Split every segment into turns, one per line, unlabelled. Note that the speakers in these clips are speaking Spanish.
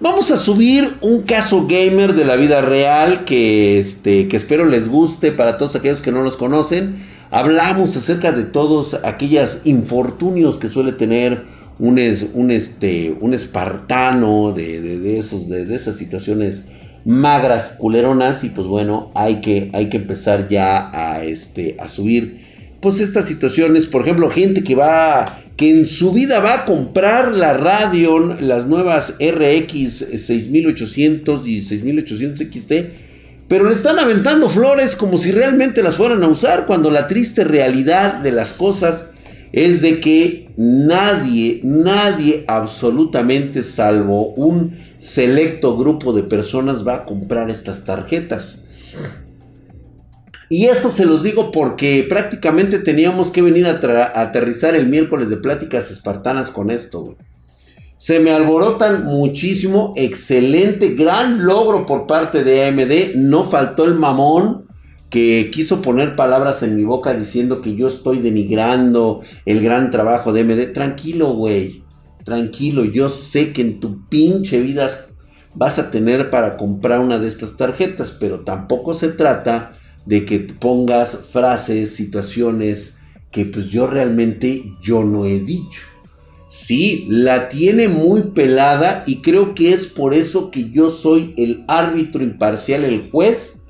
Vamos a subir un caso gamer de la vida real que, este, que espero les guste para todos aquellos que no los conocen. Hablamos acerca de todos aquellos infortunios que suele tener un, un, este, un espartano de, de, esos, de, esas situaciones magras, culeronas. Y pues bueno, hay que, hay que empezar ya a, este, a subir pues estas situaciones. Por ejemplo, gente que va que en su vida va a comprar la Radeon, las nuevas RX 6800 y 6800 XT, pero le están aventando flores como si realmente las fueran a usar, cuando la triste realidad de las cosas es de que nadie, nadie absolutamente salvo un selecto grupo de personas va a comprar estas tarjetas. Y esto se los digo porque prácticamente teníamos que venir a, aterrizar el miércoles de pláticas espartanas con esto, Se me alborotan muchísimo, excelente, gran logro por parte de AMD. No faltó el mamón que quiso poner palabras en mi boca diciendo que yo estoy denigrando el gran trabajo de AMD. Tranquilo, güey. Tranquilo, yo sé que en tu pinche vida vas a tener para comprar una de estas tarjetas, pero tampoco se trata de que pongas frases, situaciones que pues yo realmente yo no he dicho. Sí, la tiene muy pelada y creo que es por eso que yo soy el árbitro imparcial, el juez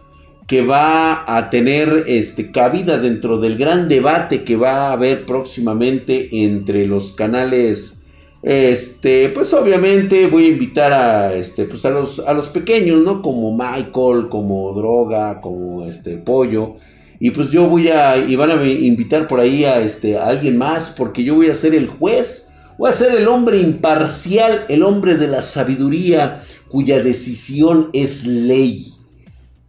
que va a tener este, cabida dentro del gran debate que va a haber próximamente entre los canales este, pues obviamente voy a invitar a, este, pues a los, a los pequeños, ¿no? Como Michael, como Droga, como este Pollo. Y pues yo voy a, y van a invitar por ahí a, este, a alguien más, porque yo voy a ser el juez. Voy a ser el hombre imparcial, el hombre de la sabiduría, cuya decisión es ley.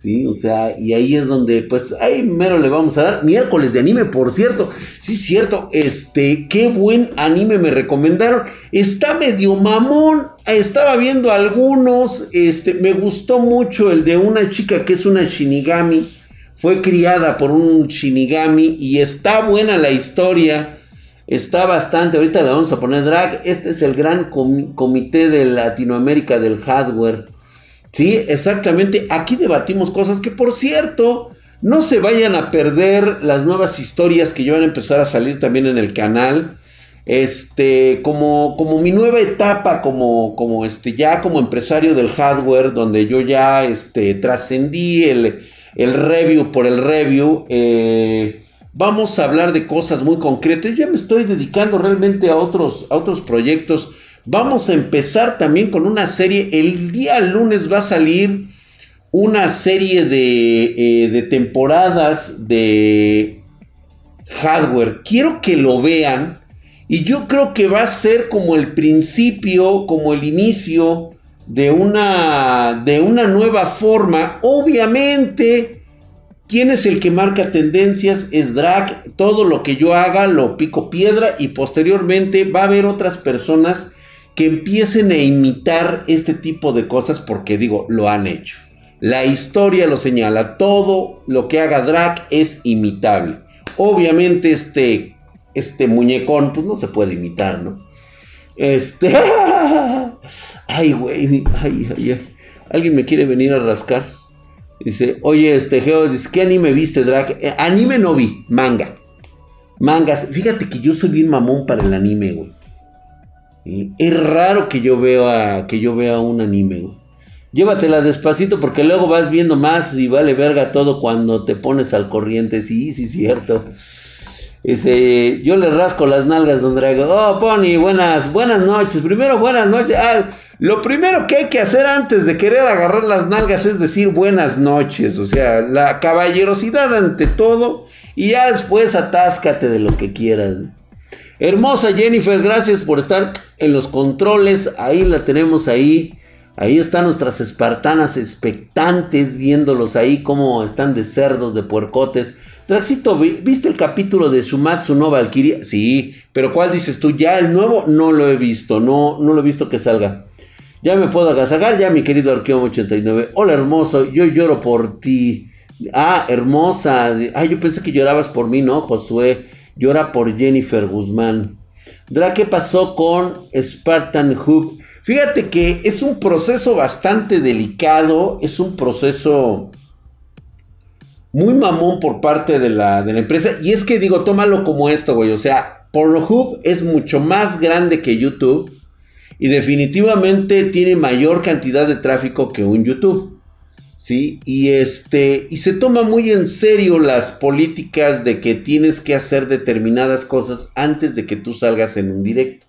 ¿Sí? O sea, y ahí es donde, pues, ahí mero le vamos a dar. Miércoles de anime, por cierto. Sí, cierto, este, qué buen anime me recomendaron. Está medio mamón, estaba viendo algunos, este, me gustó mucho el de una chica que es una shinigami. Fue criada por un shinigami y está buena la historia. Está bastante, ahorita le vamos a poner drag. Este es el gran comité de Latinoamérica del hardware Sí, exactamente. Aquí debatimos cosas que, por cierto, no se vayan a perder las nuevas historias que ya van a empezar a salir también en el canal. Este, como, como mi nueva etapa, como, como este, ya como empresario del hardware, donde yo ya este, trascendí el, el review por el review. Eh, vamos a hablar de cosas muy concretas. Ya me estoy dedicando realmente a otros, a otros proyectos Vamos a empezar también con una serie. El día lunes va a salir una serie de, eh, de temporadas de hardware. Quiero que lo vean. Y yo creo que va a ser como el principio, como el inicio de una, de una nueva forma. Obviamente, ¿quién es el que marca tendencias? Es Drag. Todo lo que yo haga lo pico piedra y posteriormente va a haber otras personas que empiecen a imitar este tipo de cosas porque digo, lo han hecho. La historia lo señala, todo lo que haga Drac es imitable. Obviamente este, este muñecón pues no se puede imitar, ¿no? Este... ay, güey, ay, ay, ay. Alguien me quiere venir a rascar. Dice, oye, este Geo, dice, ¿qué anime viste, Drac? Eh, anime no vi, manga. Mangas. Fíjate que yo soy bien mamón para el anime, güey. Es raro que yo vea que yo vea un anime, Llévatela despacito porque luego vas viendo más y vale verga todo cuando te pones al corriente. Sí, sí, cierto. Ese, yo le rasco las nalgas, don Drago. Oh, Pony, buenas, buenas noches. Primero, buenas noches. Ah, lo primero que hay que hacer antes de querer agarrar las nalgas es decir buenas noches. O sea, la caballerosidad ante todo. Y ya después atáscate de lo que quieras. Hermosa Jennifer, gracias por estar en los controles. Ahí la tenemos ahí. Ahí están nuestras espartanas expectantes viéndolos ahí como están de cerdos, de puercotes. Traxito, ¿viste el capítulo de Sumatsu no Valkyria? Sí, pero ¿cuál dices tú? ¿Ya el nuevo? No lo he visto, no, no lo he visto que salga. Ya me puedo agasagar, ya mi querido Arqueo 89. Hola hermoso, yo lloro por ti. Ah, hermosa. Ah, yo pensé que llorabas por mí, ¿no, Josué? Llora por Jennifer Guzmán. Dra, ¿qué pasó con Spartan Hook? Fíjate que es un proceso bastante delicado, es un proceso muy mamón por parte de la, de la empresa. Y es que digo, tómalo como esto, güey. O sea, Pornhub es mucho más grande que YouTube y definitivamente tiene mayor cantidad de tráfico que un YouTube. ¿Sí? Y este y se toma muy en serio las políticas de que tienes que hacer determinadas cosas antes de que tú salgas en un directo.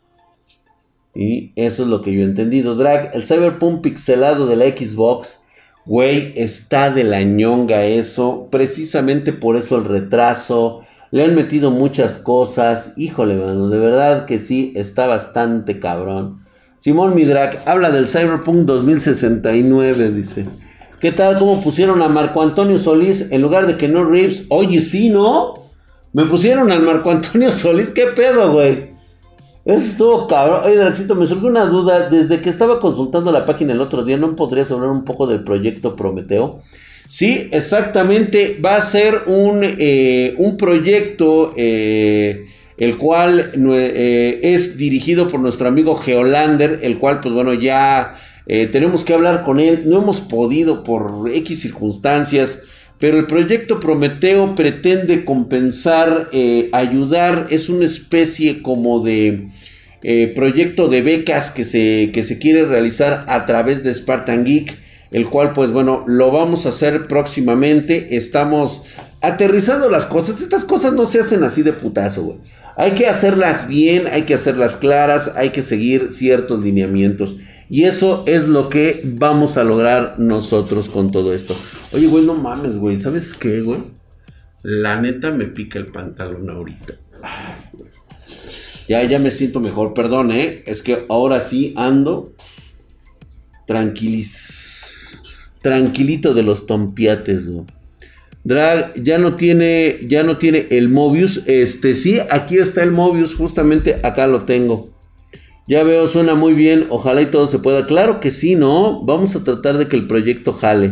Y eso es lo que yo he entendido. Drag, el Cyberpunk pixelado de la Xbox, güey, está de la ñonga eso. Precisamente por eso el retraso. Le han metido muchas cosas. Híjole, mano, de verdad que sí, está bastante cabrón. Simón Midrak habla del Cyberpunk 2069, dice. ¿Qué tal? ¿Cómo pusieron a Marco Antonio Solís en lugar de que no Reeves? Oye, sí, ¿no? Me pusieron al Marco Antonio Solís. ¿Qué pedo, güey? Eso estuvo cabrón. Oye, Draxito, me surgió una duda. Desde que estaba consultando la página el otro día, ¿no podrías hablar un poco del proyecto Prometeo? Sí, exactamente. Va a ser un, eh, un proyecto eh, el cual eh, es dirigido por nuestro amigo Geolander, el cual, pues bueno, ya tenemos que hablar con él. No hemos podido por X circunstancias. Pero el proyecto Prometeo pretende compensar, ayudar, es una especie como de eh, proyecto de becas que se, que se quiere realizar a través de Spartan Geek, el cual pues bueno, lo vamos a hacer próximamente. Estamos aterrizando las cosas. Estas cosas no se hacen así de putazo. Hay que hacerlas bien, hay que hacerlas claras, hay que seguir ciertos lineamientos. Y eso es lo que vamos a lograr nosotros con todo esto. Oye, güey, no mames, güey. ¿Sabes qué, güey? La neta me pica el pantalón ahorita. Güey. Ya, ya me siento mejor, perdón, ¿eh? Es que ahora sí ando tranquilis, tranquilito de los tompiates, ¿no? Drag ya no tiene, ya no tiene el Mobius. Este, sí, aquí está el Mobius, justamente acá lo tengo. Ya veo, suena muy bien. Ojalá y todo se pueda. Claro que sí, ¿no? Vamos a tratar de que el proyecto jale.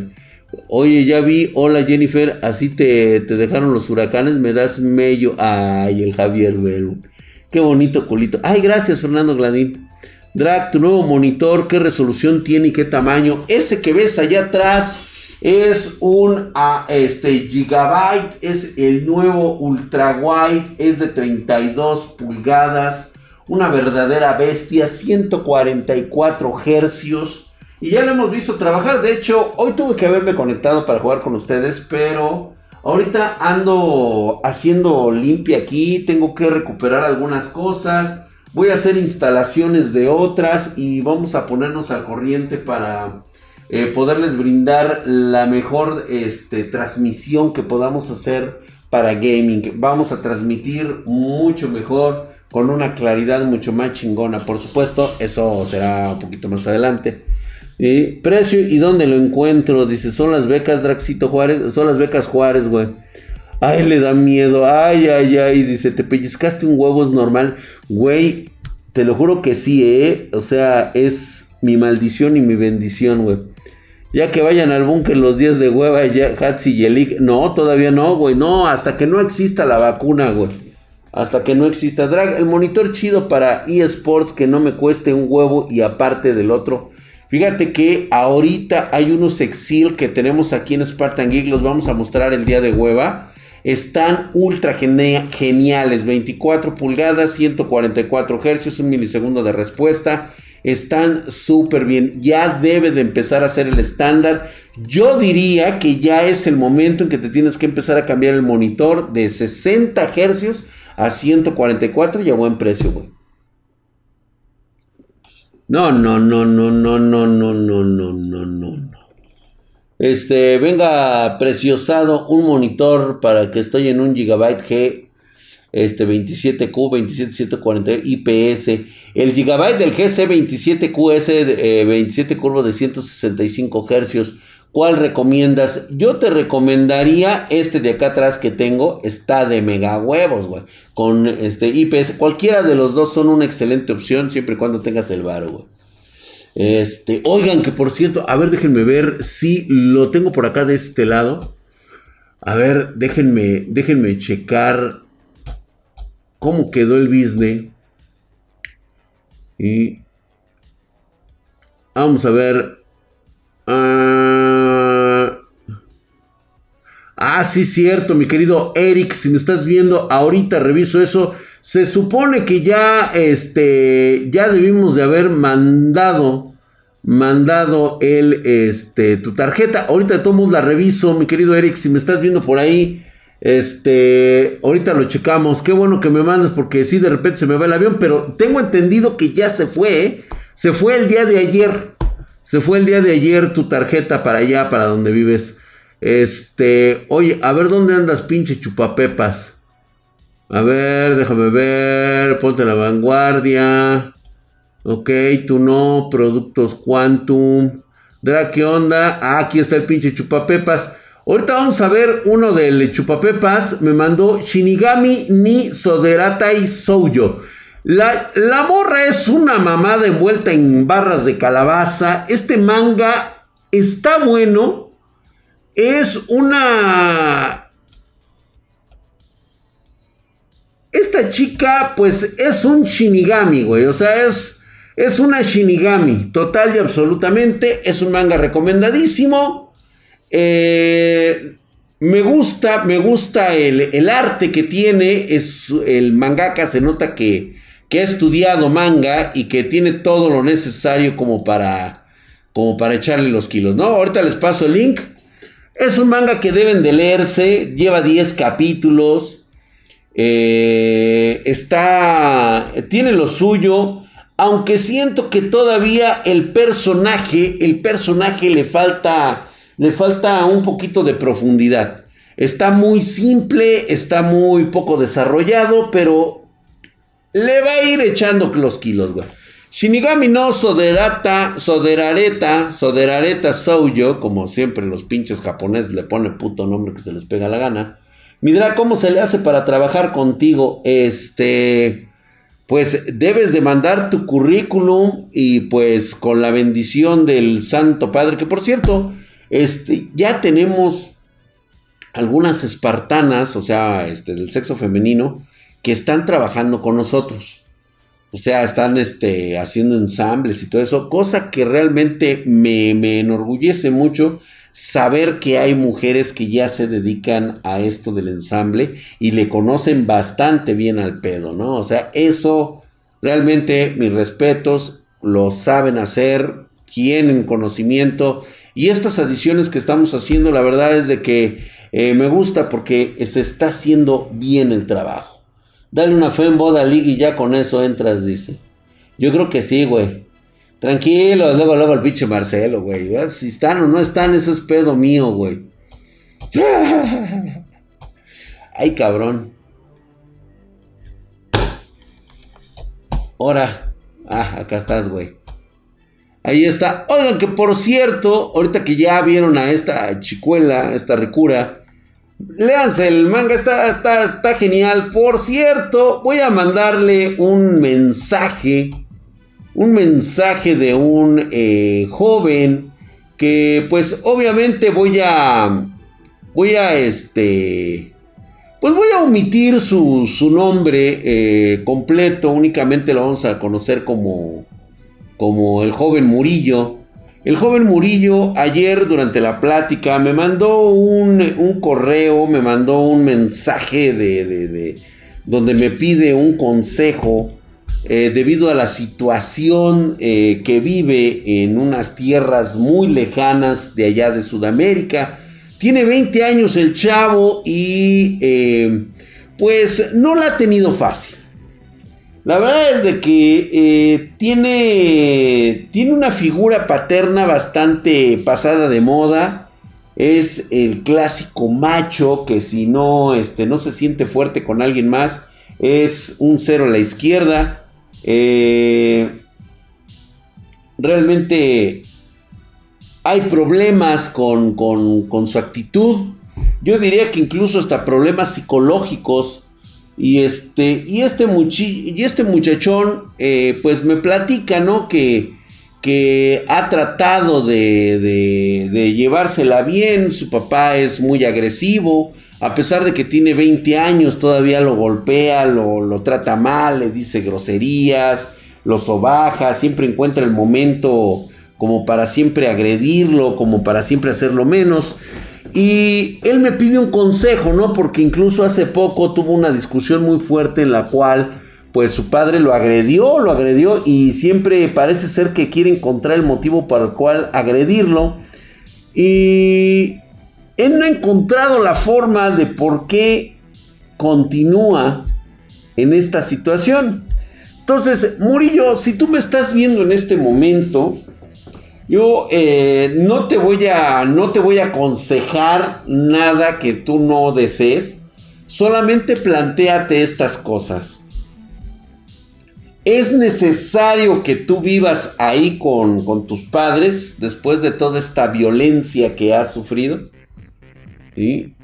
Oye, ya vi. Hola Jennifer, así te, te dejaron los huracanes. Me das mello. Ay, el Javier Belu. Qué bonito culito. Ay, gracias, Fernando Gladín. Drag, tu nuevo monitor, qué resolución tiene y qué tamaño. Ese que ves allá atrás es un ah, este, Gigabyte, es el nuevo Ultra Wide, es de 32 pulgadas, una verdadera bestia, 144 hercios. Y ya lo hemos visto trabajar. De hecho, hoy tuve que haberme conectado para jugar con ustedes, pero Ahorita ando haciendo limpia aquí, tengo que recuperar algunas cosas, voy a hacer instalaciones de otras y vamos a ponernos al corriente para eh, poderles brindar la mejor este, transmisión que podamos hacer para gaming. Vamos a transmitir mucho mejor, con una claridad mucho más chingona. Por supuesto, eso será un poquito más adelante. Y precio y dónde lo encuentro. Dice, son las becas Draxito Juárez. Son las becas Juárez, güey. Ay, le da miedo. Ay, ay, ay. Dice, te pellizcaste un huevo, es normal. Güey, te lo juro que sí, ¿eh? O sea, es mi maldición y mi bendición, güey. Ya que vayan al búnker los días de hueva, ya, Hatsi y Elik. No, todavía no, güey. No, hasta que no exista la vacuna, güey. Hasta que no exista. Drag, el monitor chido para eSports que no me cueste un huevo y aparte del otro Fíjate que ahorita hay unos Exil que tenemos aquí en Spartan Geek, los vamos a mostrar el día de hueva. Están ultra geniales, 24 pulgadas, 144 Hz, un milisegundo de respuesta. Están súper bien, ya debe de empezar a ser el estándar. Yo diría que ya es el momento en que te tienes que empezar a cambiar el monitor de 60 Hz a 144 y a buen precio, güey. No, no, no, no, no, no, no, no, no, no, no. Este, venga preciosado un monitor para que estoy en un Gigabyte G este 27Q 27740 IPS. El Gigabyte del GC27Q es 27 curvo de 165 Hz. ¿Cuál recomiendas? Yo te recomendaría este de acá atrás que tengo. Está de mega huevos, güey. Con este IPS. Cualquiera de los dos son una excelente opción siempre y cuando tengas el bar, güey. Este, oigan, que por cierto, a ver, déjenme ver si lo tengo por acá de este lado. A ver, déjenme, déjenme checar cómo quedó el business. Y Vamos a ver. Ah, ah, sí, cierto, mi querido Eric. Si me estás viendo, ahorita reviso eso. Se supone que ya, este, ya debimos de haber mandado, mandado el, este, tu tarjeta. Ahorita tomamos la reviso, mi querido Eric. Si me estás viendo por ahí, este, ahorita lo checamos. Qué bueno que me mandes porque si de repente se me va el avión, pero tengo entendido que ya se fue. ¿eh? Se fue el día de ayer. Se fue el día de ayer tu tarjeta para allá, para donde vives. Este, oye, a ver dónde andas, pinche chupapepas. A ver, déjame ver. Ponte la vanguardia. Ok, tú no. Productos Quantum. Dra, ¿qué onda? Ah, aquí está el pinche chupapepas. Ahorita vamos a ver uno del chupapepas. Me mandó Shinigami ni Soderatai Souyo. La, la morra es una mamada envuelta en barras de calabaza. Este manga está bueno. Es una... Esta chica pues es un Shinigami, güey. O sea, es, es una Shinigami. Total y absolutamente. Es un manga recomendadísimo. Eh, me gusta, me gusta el, arte que tiene. Es el mangaka, se nota que, que ha estudiado manga y que tiene todo lo necesario como para, como para echarle los kilos, ¿no? Ahorita les paso el link. Es un manga que deben de leerse, lleva 10 capítulos, eh, está, tiene lo suyo, aunque siento que todavía el personaje, el personaje le falta le falta un poquito de profundidad. Está muy simple, está muy poco desarrollado, pero le va a ir echando los kilos, güey. Shinigami no Soderata, Soderareta, Soderareta Souyo, como siempre los pinches japoneses le ponen puto nombre que se les pega la gana. Mira ¿cómo se le hace para trabajar contigo? Este, pues debes de mandar tu currículum y pues con la bendición del Santo Padre, que por cierto, este, ya tenemos algunas espartanas, o sea, este, del sexo femenino, que están trabajando con nosotros. O sea, están este, haciendo ensambles y todo eso, cosa que realmente me, me enorgullece mucho saber que hay mujeres que ya se dedican a esto del ensamble y le conocen bastante bien al pedo, ¿no? O sea, eso realmente mis respetos, lo saben hacer, tienen conocimiento y estas adiciones que estamos haciendo, la verdad es de que eh, me gusta porque se está haciendo bien el trabajo. Dale una fe en Boda League y ya con eso entras, dice. Yo creo que sí, güey. Tranquilo, luego, luego el pinche Marcelo, güey. Si están o no están, eso es pedo mío, güey. Ay, cabrón. Ahora. Ah, acá estás, güey. Ahí está. Oigan, que por cierto, ahorita que ya vieron a esta chicuela, esta ricura, léanse el manga, está, está, genial. Por cierto, voy a mandarle un mensaje, un mensaje de un eh, joven que pues obviamente voy a, voy a este... Pues voy a omitir su, nombre eh, completo, únicamente lo vamos a conocer como como el joven Murillo. El joven Murillo ayer durante la plática me mandó un, correo, me mandó un mensaje de, donde me pide un consejo eh, debido a la situación eh, que vive en unas tierras muy lejanas de allá de Sudamérica. Tiene 20 años el chavo y eh, pues no la ha tenido fácil. La verdad es de que eh, tiene, tiene una figura paterna bastante pasada de moda. Es el clásico macho que si no, este, no se siente fuerte con alguien más, es un cero a la izquierda. Eh, realmente hay problemas con, con su actitud. Yo diría que incluso hasta problemas psicológicos y este, y este, y este muchachón, eh, pues me platica, ¿no? Que, que ha tratado de, de, llevársela bien. Su papá es muy agresivo. A pesar de que tiene 20 años, todavía lo golpea, lo, lo trata mal, le dice groserías, lo sobaja, siempre encuentra el momento como para siempre agredirlo, como para siempre hacerlo menos. Y él me pide un consejo, ¿no? Porque incluso hace poco tuvo una discusión muy fuerte en la cual pues su padre lo agredió, lo agredió y siempre parece ser que quiere encontrar el motivo para el cual agredirlo. Y él no ha encontrado la forma de por qué continúa en esta situación. Entonces, Murillo, si tú me estás viendo en este momento, yo eh, no, te voy a, no te voy a aconsejar nada que tú no desees. Solamente planteate estas cosas. ¿Es necesario que tú vivas ahí con, con, tus padres después de toda esta violencia que has sufrido? ¿Sí?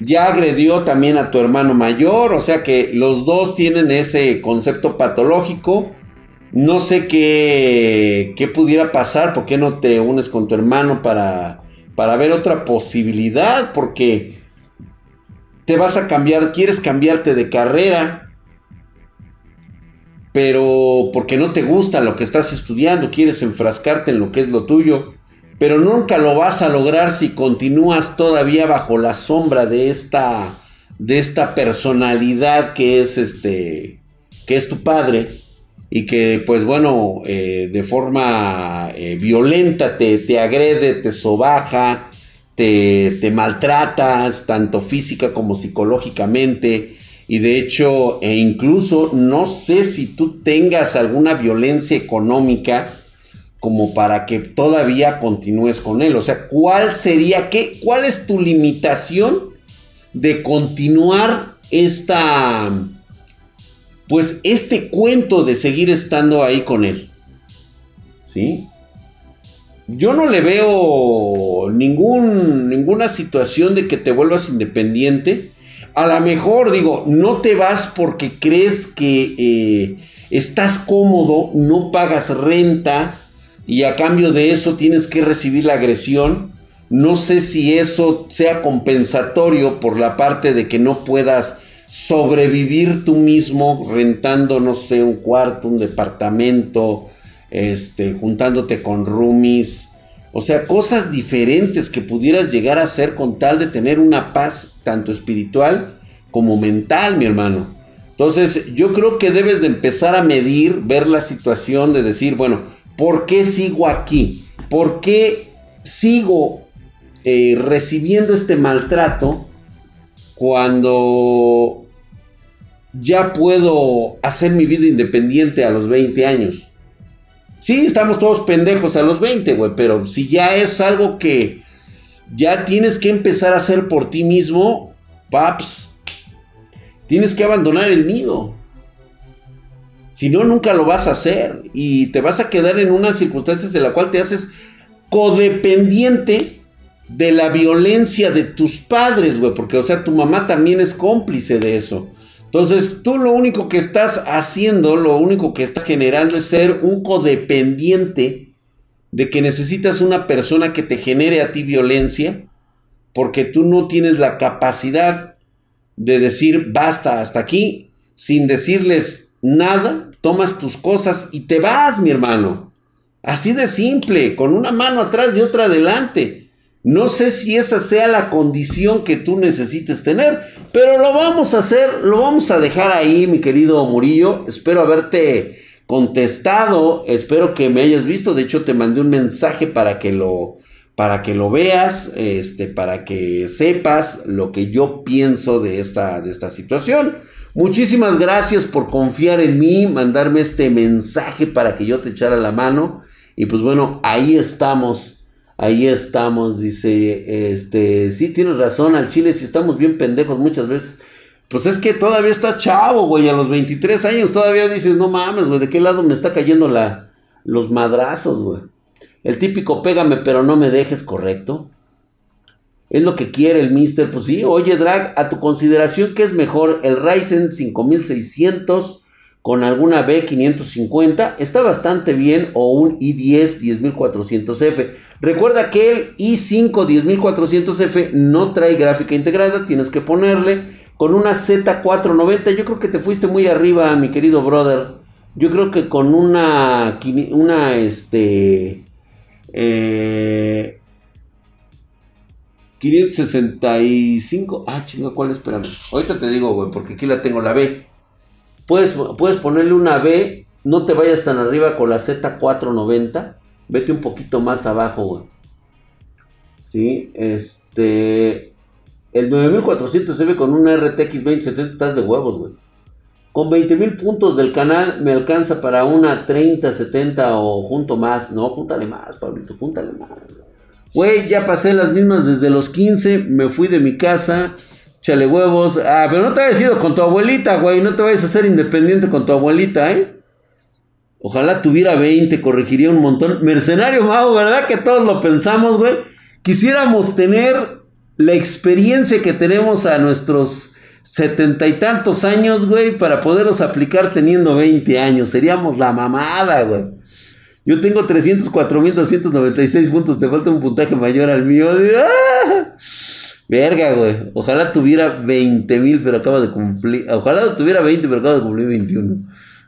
Ya agredió también a tu hermano mayor, o sea que los dos tienen ese concepto patológico. No sé qué, qué pudiera pasar, ¿por qué no te unes con tu hermano para, para ver otra posibilidad? Porque te vas a cambiar, quieres cambiarte de carrera, pero porque no te gusta lo que estás estudiando, quieres enfrascarte en lo que es lo tuyo pero nunca lo vas a lograr si continúas todavía bajo la sombra de esta de esta personalidad que es este que es tu padre y que pues bueno eh, de forma eh, violenta te, te, agrede te sobaja te, te maltratas tanto física como psicológicamente y de hecho e incluso no sé si tú tengas alguna violencia económica como para que todavía continúes con él. O sea, ¿cuál sería, qué, cuál es tu limitación de continuar esta, pues este cuento de seguir estando ahí con él? ¿Sí? Yo no le veo ninguna situación de que te vuelvas independiente. A lo mejor, digo, no te vas porque crees que eh, estás cómodo, no pagas renta, y a cambio de eso tienes que recibir la agresión. No sé si eso sea compensatorio por la parte de que no puedas sobrevivir tú mismo rentando, no sé, un cuarto, un departamento, este, juntándote con roomies. O sea, cosas diferentes que pudieras llegar a hacer con tal de tener una paz tanto espiritual como mental, mi hermano. Entonces, yo creo que debes de empezar a medir, ver la situación de decir, bueno, ¿Por qué sigo aquí? ¿Por qué sigo eh, recibiendo este maltrato cuando ya puedo hacer mi vida independiente a los 20 años? Sí, estamos todos pendejos a los 20, güey, pero si ya es algo que ya tienes que empezar a hacer por ti mismo, paps, tienes que abandonar el nido. Si no, nunca lo vas a hacer y te vas a quedar en unas circunstancias en la cual te haces codependiente de la violencia de tus padres, güey, porque o sea, tu mamá también es cómplice de eso. Entonces, tú lo único que estás haciendo, lo único que estás generando es ser un codependiente de que necesitas una persona que te genere a ti violencia, porque tú no tienes la capacidad de decir basta hasta aquí, sin decirles nada, tomas tus cosas y te vas, mi hermano. Así de simple, con una mano atrás y otra adelante. No sé si esa sea la condición que tú necesites tener, pero lo vamos a hacer, lo vamos a dejar ahí, mi querido Murillo. Espero haberte contestado, espero que me hayas visto. De hecho, te mandé un mensaje para que lo para que lo veas, este, para que sepas lo que yo pienso de esta, de esta situación. Muchísimas gracias por confiar en mí, mandarme este mensaje para que yo te echara la mano. Y pues bueno, ahí estamos. Ahí estamos, dice, este, sí tienes razón, al chile si estamos bien pendejos muchas veces. Pues es que todavía estás chavo, güey, a los 23 años todavía dices, no mames, güey, ¿de qué lado me está cayendo la, los madrazos, güey? El típico pégame pero no me dejes, correcto. Es lo que quiere el Mister. Pues sí, oye, Drag, a tu consideración, ¿qué es mejor? ¿El Ryzen 5600 con alguna B550? Está bastante bien. O un i10 10400F. Recuerda que el i5 10400F no trae gráfica integrada. Tienes que ponerle con una Z490. Yo creo que te fuiste muy arriba, mi querido brother. Yo creo que con una, una, este, eh, 565. Ah, chinga, ¿cuál? Espérame. Ahorita te digo, güey, porque aquí la tengo, la B. Puedes, puedes ponerle una B. No te vayas tan arriba con la Z490. Vete un poquito más abajo, güey. Sí, este. El 9400 se ve con una RTX 2070. Estás de huevos, güey. Con 20.000 puntos del canal me alcanza para una 30, 70 o junto más. No, júntale más, Pablito, júntale más. Güey, ya pasé las mismas desde los 15, me fui de mi casa, chale huevos. Ah, pero no te hayas ido con tu abuelita, güey, no te vayas a hacer independiente con tu abuelita, ¿eh? Ojalá tuviera 20, corregiría un montón. Mercenario Mau, ¿verdad que todos lo pensamos, güey? Quisiéramos tener la experiencia que tenemos a nuestros setenta y tantos años, güey, para poderlos aplicar teniendo 20 años. Seríamos la mamada, güey. Yo tengo 304.296 puntos, te falta un puntaje mayor al mío. ¡Ah! Verga, güey. Ojalá tuviera 20.000, pero acaba de cumplir. Ojalá tuviera 20, pero acaba de cumplir 21.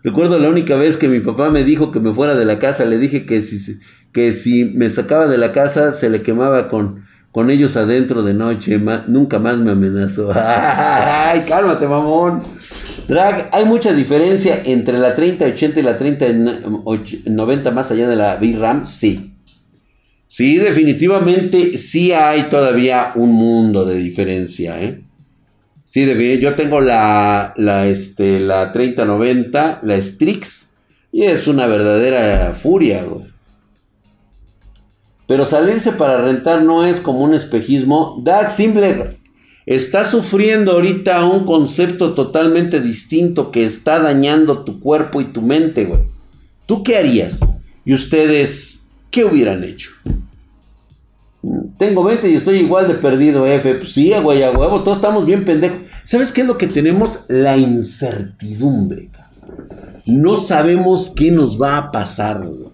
Recuerdo la única vez que mi papá me dijo que me fuera de la casa, le dije que si, que si me sacaba de la casa se le quemaba con, con ellos adentro de noche. nunca más me amenazó. ¡Ay, cálmate, mamón! Drag, ¿hay mucha diferencia entre la 3080 y la 3090 más allá de la VRAM? Sí. Sí, definitivamente sí hay todavía un mundo de diferencia, ¿eh? Sí, yo tengo la, la, este, la 3090, la Strix, y es una verdadera furia, Pero salirse para rentar no es como un espejismo. Dark Simple Está sufriendo ahorita un concepto totalmente distinto que está dañando tu cuerpo y tu mente, güey. ¿Tú qué harías? ¿Y ustedes qué hubieran hecho? Tengo 20 y estoy igual de perdido, F. Pues sí, güey, a huevo, todos estamos bien pendejos. ¿Sabes qué es lo que tenemos? La incertidumbre. No sabemos qué nos va a pasar, güey.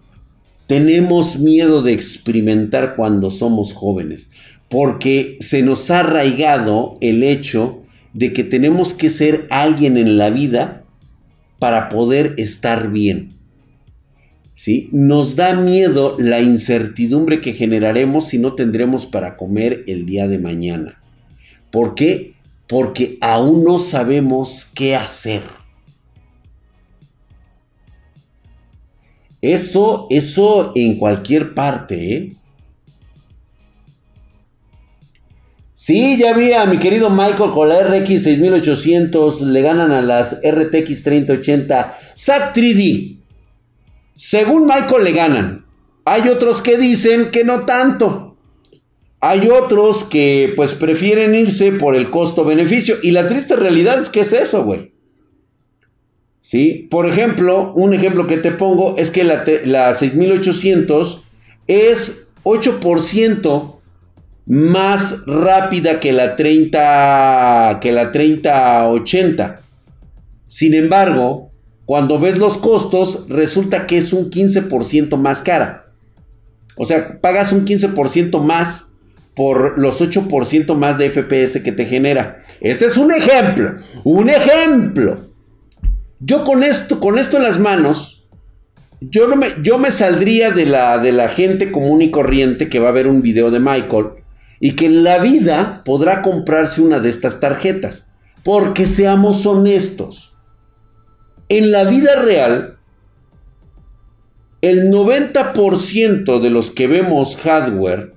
Tenemos miedo de experimentar cuando somos jóvenes porque se nos ha arraigado el hecho de que tenemos que ser alguien en la vida para poder estar bien. ¿Sí? Nos da miedo la incertidumbre que generaremos si no tendremos para comer el día de mañana. ¿Por qué? Porque aún no sabemos qué hacer. Eso, eso en cualquier parte, ¿eh? Sí, ya vi a mi querido Michael con la RX 6800. Le ganan a las RTX 3080 SAT 3D. Según Michael le ganan. Hay otros que dicen que no tanto. Hay otros que pues prefieren irse por el costo-beneficio. Y la triste realidad es que es eso, güey. ¿Sí? Por ejemplo, un ejemplo que te pongo es que la, la 6800 es 8% más rápida que la 30 que la 3080. Sin embargo, cuando ves los costos, resulta que es un 15% más cara. O sea, pagas un 15% más por los 8% más de FPS que te genera. Este es un ejemplo, un ejemplo. Yo con esto, con esto en las manos, yo, no me, yo me saldría de la, de la gente común y corriente que va a ver un video de Michael y que en la vida podrá comprarse una de estas tarjetas. Porque seamos honestos, en la vida real, el 90% de los que vemos hardware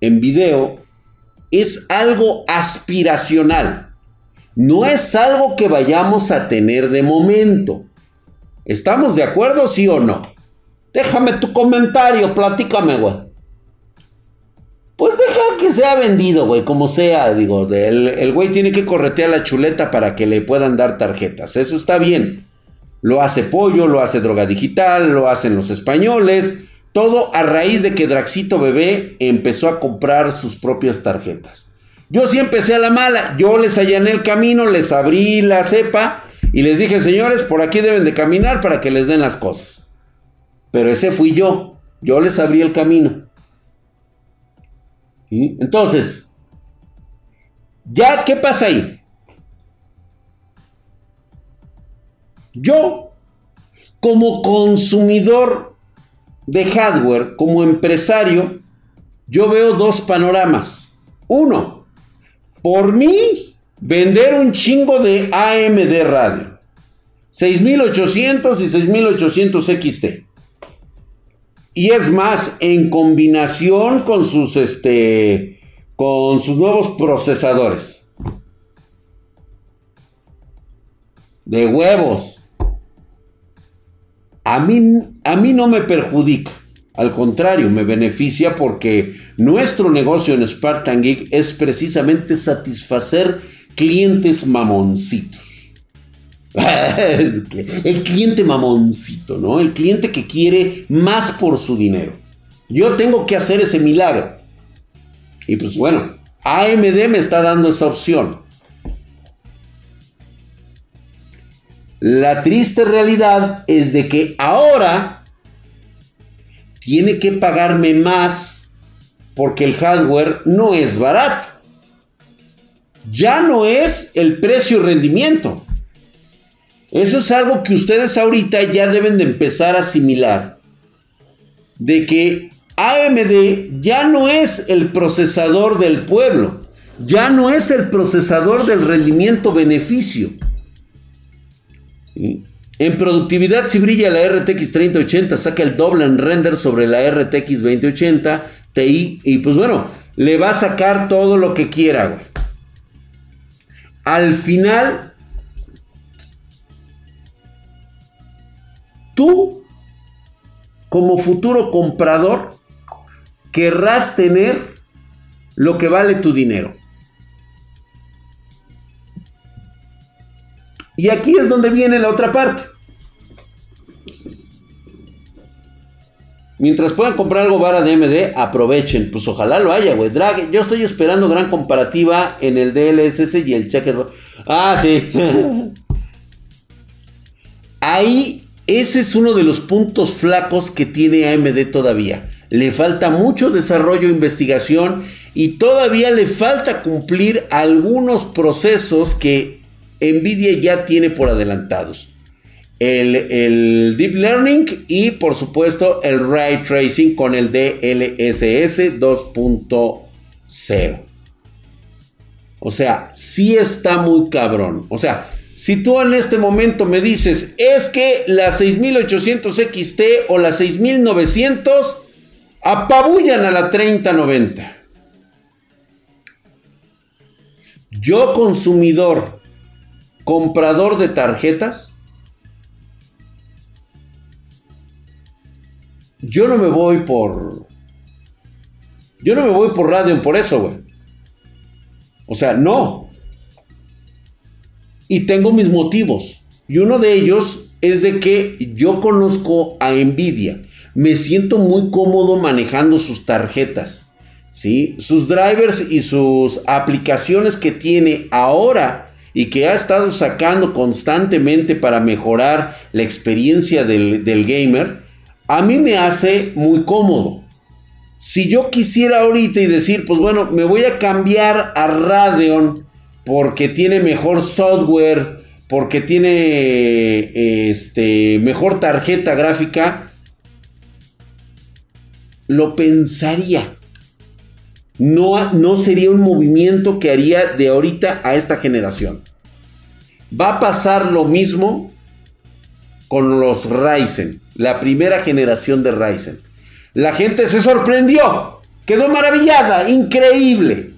en video es algo aspiracional. No es algo que vayamos a tener de momento. ¿Estamos de acuerdo, sí o no? Déjame tu comentario, platícame, güey. Pues deja que sea vendido, güey, como sea, digo, el, güey tiene que corretear la chuleta para que le puedan dar tarjetas, eso está bien. Lo hace Pollo, lo hace Droga Digital, lo hacen los españoles, todo a raíz de que Draxito Bebé empezó a comprar sus propias tarjetas. Yo sí empecé a la mala, yo les allané el camino, les abrí la cepa y les dije, señores, por aquí deben de caminar para que les den las cosas. Pero ese fui yo, yo les abrí el camino. Entonces, ¿ya qué pasa ahí? Yo Como consumidor de hardware, como empresario, yo veo dos panoramas. Uno, por mí, vender un chingo de AMD radio. 6800 y 6800 XT. Y es más, en combinación con sus, este, con sus nuevos procesadores. De huevos. A mí, a mí no me perjudica. Al contrario, me beneficia porque nuestro negocio en Spartan Geek es precisamente satisfacer clientes mamoncitos. el cliente mamoncito, ¿no? El cliente que quiere más por su dinero. Yo tengo que hacer ese milagro. Y pues bueno, AMD me está dando esa opción. La triste realidad es de que ahora tiene que pagarme más porque el hardware no es barato. Ya no es el precio rendimiento. Eso es algo que ustedes ahorita ya deben de empezar a asimilar. De que AMD ya no es el procesador del pueblo. Ya no es el procesador del rendimiento-beneficio. En productividad si brilla la RTX 3080, saca el doble en render sobre la RTX 2080 Ti y pues bueno, le va a sacar todo lo que quiera, Al final tú, como futuro comprador, querrás tener lo que vale tu dinero. Y aquí es donde viene la otra parte. Mientras puedan comprar algo vara de MD, aprovechen. Pues ojalá lo haya, güey. Yo estoy esperando gran comparativa en el DLSS y el Checker. Ah, sí. Ahí ese es uno de los puntos flacos que tiene AMD todavía. Le falta mucho desarrollo investigación y todavía le falta cumplir algunos procesos que Nvidia ya tiene por adelantados. El, Deep Learning y por supuesto el Ray Tracing con el DLSS 2.0. O sea, sí está muy cabrón. O sea, si tú en este momento me dices, es que la 6800 XT o la 6900 apabullan a la 3090. Yo consumidor, comprador de tarjetas, yo no me voy por... Yo no me voy por Radeon por eso, güey. O sea, no. Y tengo mis motivos. Y uno de ellos es de que yo conozco a Nvidia. Me siento muy cómodo manejando sus tarjetas. ¿sí? Sus drivers y sus aplicaciones que tiene ahora y que ha estado sacando constantemente para mejorar la experiencia del, del gamer, a mí me hace muy cómodo. Si yo quisiera ahorita y decir, pues bueno, me voy a cambiar a Radeon porque tiene mejor software, porque tiene este, mejor tarjeta gráfica, lo pensaría. No, no sería un movimiento que haría de ahorita a esta generación. Va a pasar lo mismo con los Ryzen, la primera generación de Ryzen. La gente se sorprendió, quedó maravillada, increíble.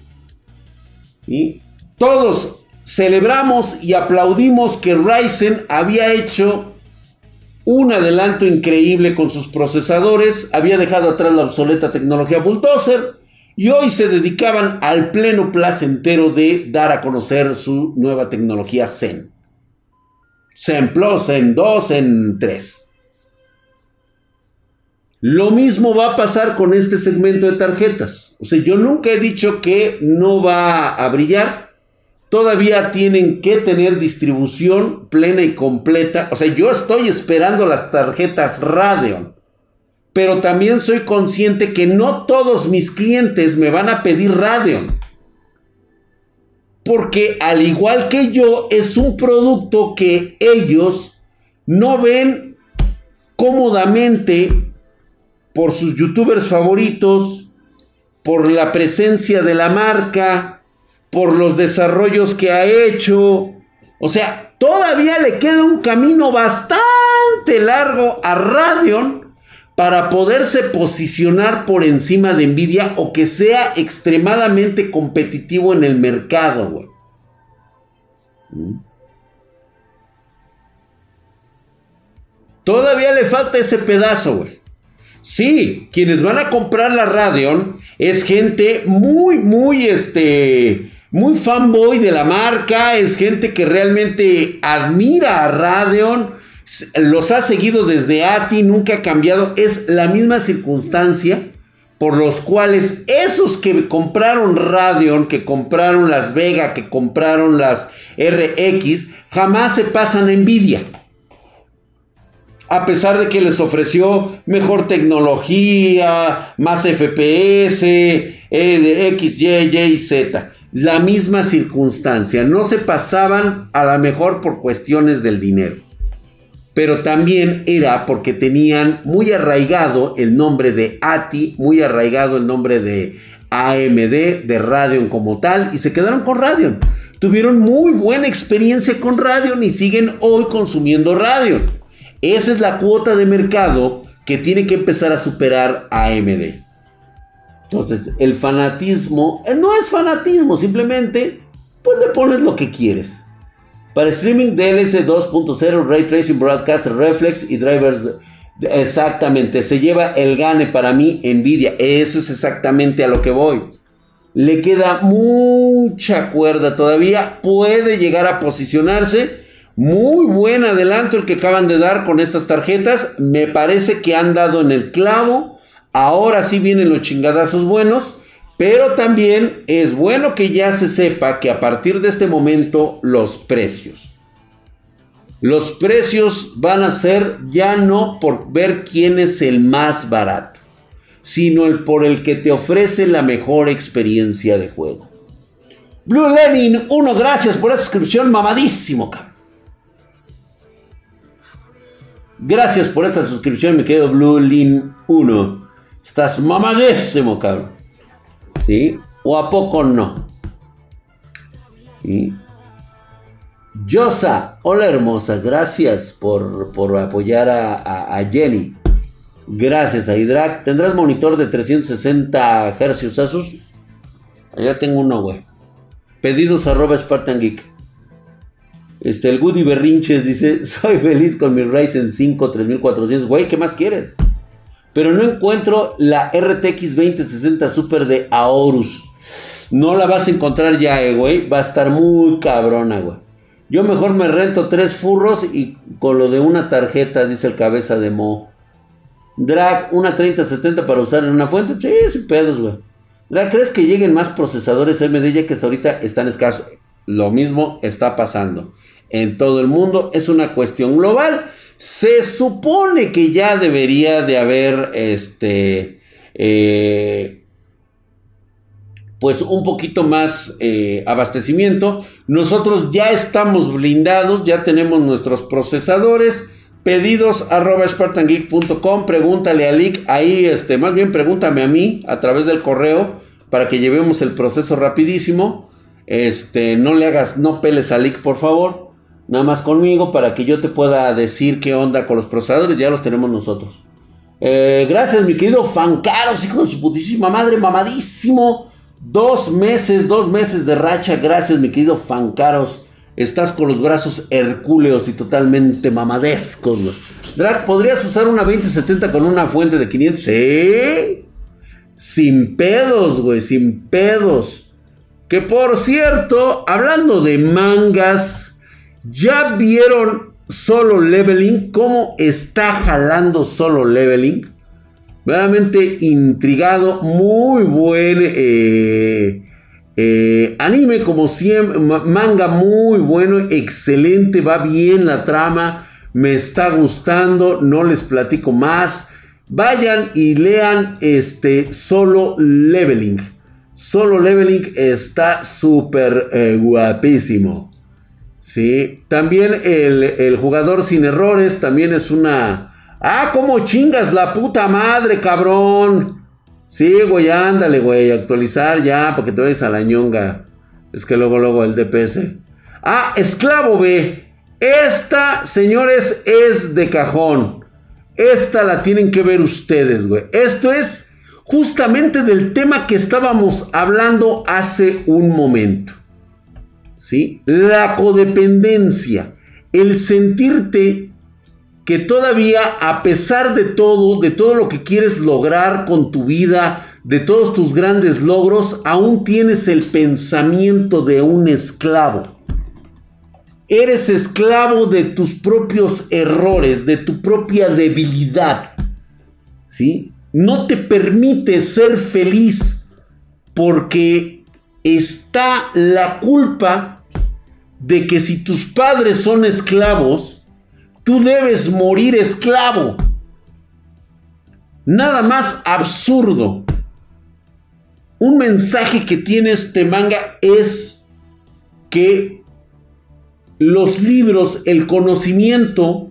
¿Y? Todos celebramos y aplaudimos que Ryzen había hecho un adelanto increíble con sus procesadores, había dejado atrás la obsoleta tecnología Bulldozer y hoy se dedicaban al pleno placentero de dar a conocer su nueva tecnología Zen. Zen Plus, Zen 2, Zen 3. Lo mismo va a pasar con este segmento de tarjetas. O sea, yo nunca he dicho que no va a brillar todavía tienen que tener distribución plena y completa. O sea, yo estoy esperando las tarjetas Radeon. Pero también soy consciente que no todos mis clientes me van a pedir Radeon. Porque al igual que yo, es un producto que ellos no ven cómodamente por sus youtubers favoritos, por la presencia de la marca, por los desarrollos que ha hecho. O sea, todavía le queda un camino bastante largo a Radeon para poderse posicionar por encima de Nvidia o que sea extremadamente competitivo en el mercado, güey. ¿Mm? Todavía le falta ese pedazo, güey. Sí, quienes van a comprar la Radeon es gente muy, muy, este, muy fanboy de la marca, es gente que realmente admira a Radeon, los ha seguido desde ATI, nunca ha cambiado, es la misma circunstancia por los cuales esos que compraron Radeon, que compraron las Vega, que compraron las RX, jamás se pasan a Nvidia. A pesar de que les ofreció mejor tecnología, más FPS, eh, X, Y, Y, Z. La misma circunstancia. No se pasaban a la mejor por cuestiones del dinero. Pero también era porque tenían muy arraigado el nombre de ATI, muy arraigado el nombre de AMD, de Radeon como tal, y se quedaron con Radeon. Tuvieron muy buena experiencia con Radeon y siguen hoy consumiendo Radeon. Esa es la cuota de mercado que tiene que empezar a superar AMD. Entonces, el fanatismo eh, no es fanatismo, simplemente pues le pones lo que quieres. Para streaming DLC 2.0, Ray Tracing Broadcast Reflex y drivers exactamente se lleva el gane para mí Nvidia. Eso es exactamente a lo que voy. Le queda mucha cuerda todavía, puede llegar a posicionarse muy buen adelanto el que acaban de dar con estas tarjetas. Me parece que han dado en el clavo. Ahora sí vienen los chingadazos buenos. Pero también es bueno que ya se sepa que a partir de este momento los precios. Los precios van a ser ya no por ver quién es el más barato, sino el por el que te ofrece la mejor experiencia de juego. Blue Lenin, uno, gracias por esa suscripción mamadísimo, cabrón. Gracias por esa suscripción, me quedo Blue Lin 1. Estás mamadísimo, cabrón. ¿Sí? ¿O a poco no? ¿Sí? Yosa, hola hermosa, gracias por, apoyar a, Jenny. Gracias a Hydrak. ¿Tendrás monitor de 360 Hz Asus? Allá tengo uno, güey. Pedidos arroba Spartan Geek. Este, el Woody Berrinches dice, soy feliz con mi Ryzen 5 3400. Güey, ¿qué más quieres? Pero no encuentro la RTX 2060 Super de Aorus. No la vas a encontrar ya, eh, güey. Va a estar muy cabrona, güey. Yo mejor me rento tres furros y con lo de una tarjeta, dice el cabeza de Mo. Drag, una 3070 para usar en una fuente. Sí, sin pedos, güey. Drag, ¿crees que lleguen más procesadores AMD ya que hasta ahorita están escasos? Lo mismo está pasando en todo el mundo. Es una cuestión global. Se supone que ya debería de haber este. Eh, pues un poquito más eh, abastecimiento. Nosotros ya estamos blindados, ya tenemos nuestros procesadores. Pedidos arroba spartangeek.com. Pregúntale a Lick. Ahí, este, más bien pregúntame a mí a través del correo para que llevemos el proceso rapidísimo. Este, no le hagas, no peles a Lick, por favor nada más conmigo para que yo te pueda decir qué onda con los procesadores, ya los tenemos nosotros. Eh, gracias, mi querido Fancaros, hijo de su putísima madre, mamadísimo. Dos meses, dos meses de racha, gracias, mi querido Fancaros. Estás con los brazos hercúleos y totalmente mamadescos. Drag, ¿podrías usar una 2070 con una fuente de 500? Sí. Sin pedos, güey, sin pedos. Que por cierto, hablando de mangas, ¿Ya vieron solo leveling? ¿Cómo está jalando solo leveling? Verdaderamente intrigado, muy buen eh, eh, anime como siempre, manga muy bueno, excelente, va bien la trama, me está gustando, no les platico más. Vayan y lean este solo leveling. Solo leveling está súper eh, guapísimo. Sí, también el, jugador sin errores también es una Ah, ¿cómo chingas la puta madre, cabrón? Sí, güey, ándale, güey, actualizar ya, para que te vayas a la ñonga. Es que luego, luego el DPS. Ah, esclavo B. Esta, señores, es de cajón. Esta la tienen que ver ustedes, güey. Esto es justamente del tema que estábamos hablando hace un momento. La codependencia. El sentirte que todavía, a pesar de todo, de todo lo que quieres lograr con tu vida, de todos tus grandes logros, aún tienes el pensamiento de un esclavo. Eres esclavo de tus propios errores, de tu propia debilidad. ¿Sí? No te permite ser feliz porque está la culpa de que si tus padres son esclavos, Tú debes morir esclavo. Nada más absurdo. Un mensaje que tiene este manga es que los libros, el conocimiento,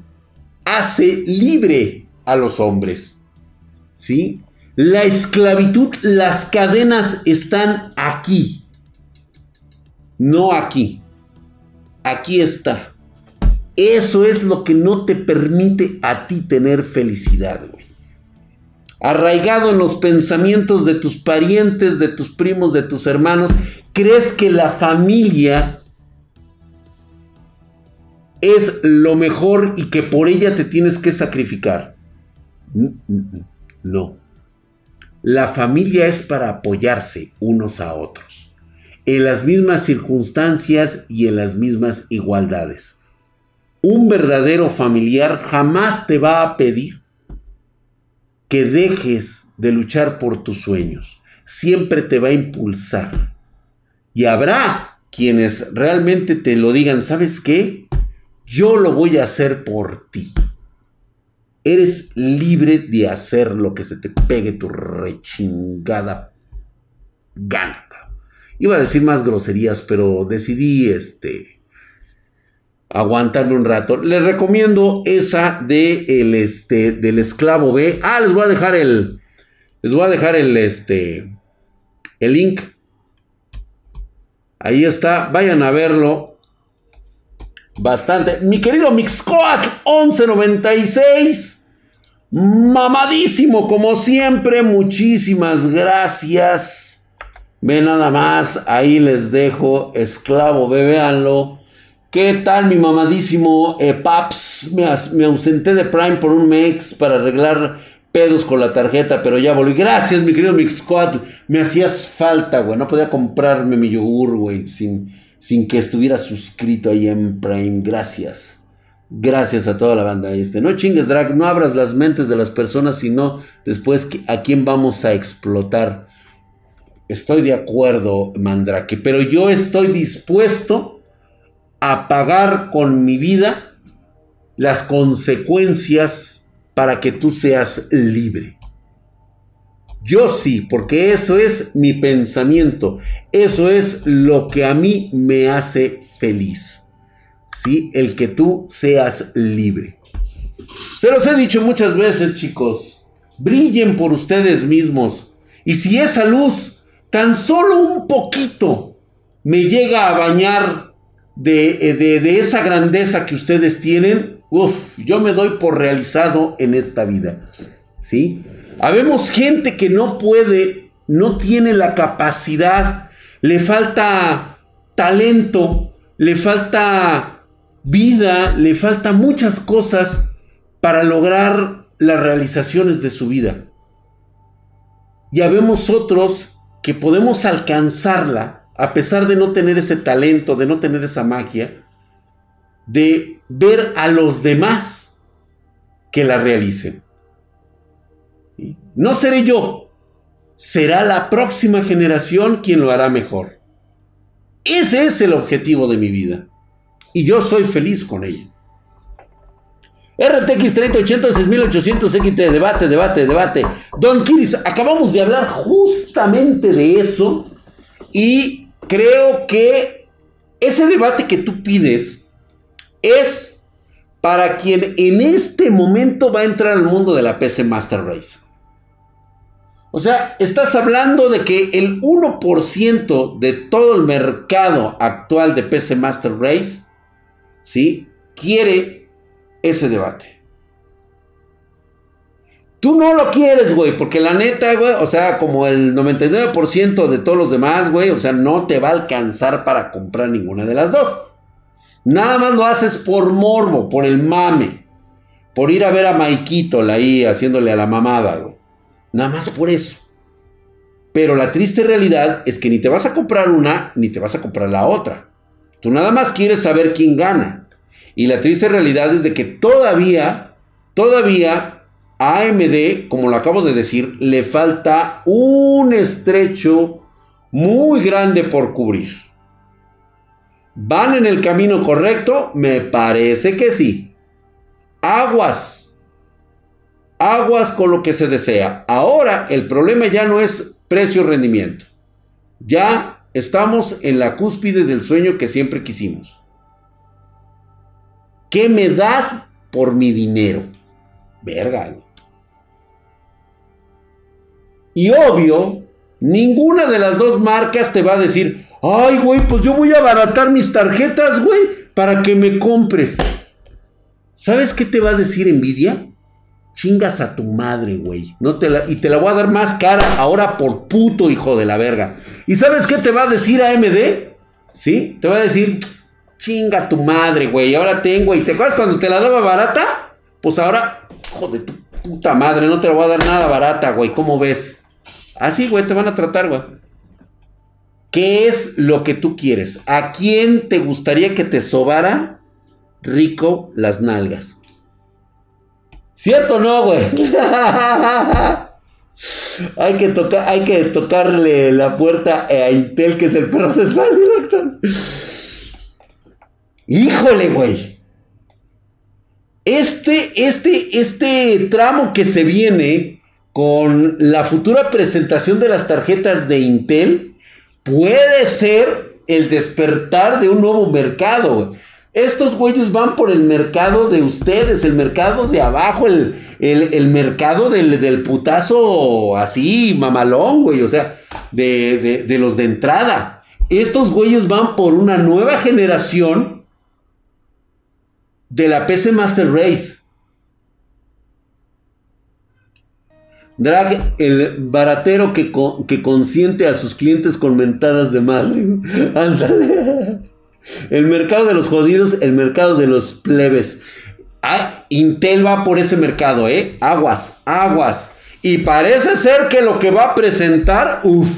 hace libre a los hombres. ¿Sí? La esclavitud, las cadenas están aquí. No aquí. Aquí está. Eso es lo que no te permite a ti tener felicidad, güey. Arraigado en los pensamientos de tus parientes, de tus primos, de tus hermanos, crees que la familia es lo mejor y que por ella te tienes que sacrificar. Mm, mm, mm. No. La familia es para apoyarse unos a otros, en las mismas circunstancias y en las mismas igualdades un verdadero familiar jamás te va a pedir que dejes de luchar por tus sueños. Siempre te va a impulsar. Y habrá quienes realmente te lo digan, ¿sabes qué? Yo lo voy a hacer por ti. Eres libre de hacer lo que se te pegue tu rechingada gana. Iba a decir más groserías, pero decidí este aguantarme un rato. Les recomiendo esa de el este del esclavo B. Ah, les voy a dejar el les voy a dejar el este el link. Ahí está, vayan a verlo. Bastante. Mi querido Mixcoat 1196. Mamadísimo como siempre. Muchísimas gracias. Ve nada más, ahí les dejo esclavo, véanlo. ¿Qué tal mi mamadísimo eh, Paps? Me, ausenté de Prime por un mes para arreglar pedos con la tarjeta, pero ya volví. Gracias, mi querido Mixquad. Me hacías falta, güey. No podía comprarme mi yogur, güey, sin, sin que estuviera suscrito ahí en Prime. Gracias. Gracias a toda la banda. Este, no chingues, Drag. No abras las mentes de las personas, sino después a quién vamos a explotar. Estoy de acuerdo, Mandrake, pero yo estoy dispuesto a pagar con mi vida las consecuencias para que tú seas libre. Yo sí, porque eso es mi pensamiento, eso es lo que a mí me hace feliz. ¿Sí? El que tú seas libre. Se los he dicho muchas veces, chicos. Brillen por ustedes mismos. Y si esa luz, tan solo un poquito, me llega a bañar eh, de, esa grandeza que ustedes tienen, uff, yo me doy por realizado en esta vida. ¿Sí? Habemos gente que no puede, no tiene la capacidad, le falta talento, le falta vida, le falta muchas cosas para lograr las realizaciones de su vida. Y habemos otros que podemos alcanzarla a pesar de no tener ese talento, de no tener esa magia, de ver a los demás que la realicen. No seré yo, será la próxima generación quien lo hará mejor. Ese es el objetivo de mi vida. Y yo soy feliz con ella. RTX 3080 6800 XT, debate, debate, debate. Don Kiris, acabamos de hablar justamente de eso. Y creo que ese debate que tú pides es para quien en este momento va a entrar al mundo de la PC Master Race. O sea, estás hablando de que el 1% de todo el mercado actual de PC Master Race, ¿sí? Quiere ese debate. Tú no lo quieres, güey, porque la neta, güey, o sea, como el 99% de todos los demás, güey, o sea, no te va a alcanzar para comprar ninguna de las dos. Nada más lo haces por morbo, por el mame, por ir a ver a Maikito ahí haciéndole a la mamada, güey. Nada más por eso. Pero la triste realidad es que ni te vas a comprar una, ni te vas a comprar la otra. Tú nada más quieres saber quién gana. Y la triste realidad es de que todavía, todavía AMD, como lo acabo de decir, le falta un estrecho muy grande por cubrir. ¿Van en el camino correcto? Me parece que sí. Aguas. Aguas con lo que se desea. Ahora el problema ya no es precio-rendimiento. Ya estamos en la cúspide del sueño que siempre quisimos. ¿Qué me das por mi dinero? Verga. Y obvio, ninguna de las dos marcas te va a decir, ay, güey, pues yo voy a abaratar mis tarjetas, güey, para que me compres. ¿Sabes qué te va a decir Nvidia? Chingas a tu madre, güey. No te y te la voy a dar más cara ahora por puto hijo de la verga. ¿Y sabes qué te va a decir AMD? ¿Sí? Te va a decir, chinga tu madre, güey. Ahora tengo. ¿Y te acuerdas cuando te la daba barata? Pues ahora, joder, tu puta madre, no te la voy a dar nada barata, güey. ¿Cómo ves? Así, güey, te van a tratar, güey. ¿Qué es lo que tú quieres? ¿A quién te gustaría que te sobara rico las nalgas? ¿Cierto o no, güey? hay, que tocar, hay que tocarle la puerta a Intel, que es el perro de. Híjole, güey. Este, este, este tramo que se viene con la futura presentación de las tarjetas de Intel, puede ser el despertar de un nuevo mercado. Estos güeyes van por el mercado de ustedes, el mercado de abajo, el, mercado del, putazo así, mamalón, güey, o sea, de, de los de entrada. Estos güeyes van por una nueva generación de la PC Master Race. Drag, el baratero que, que consiente a sus clientes con mentadas de madre. Ándale. El mercado de los jodidos, el mercado de los plebes. Ah, Intel va por ese mercado, ¿eh? Aguas, aguas. Y parece ser que lo que va a presentar, uff,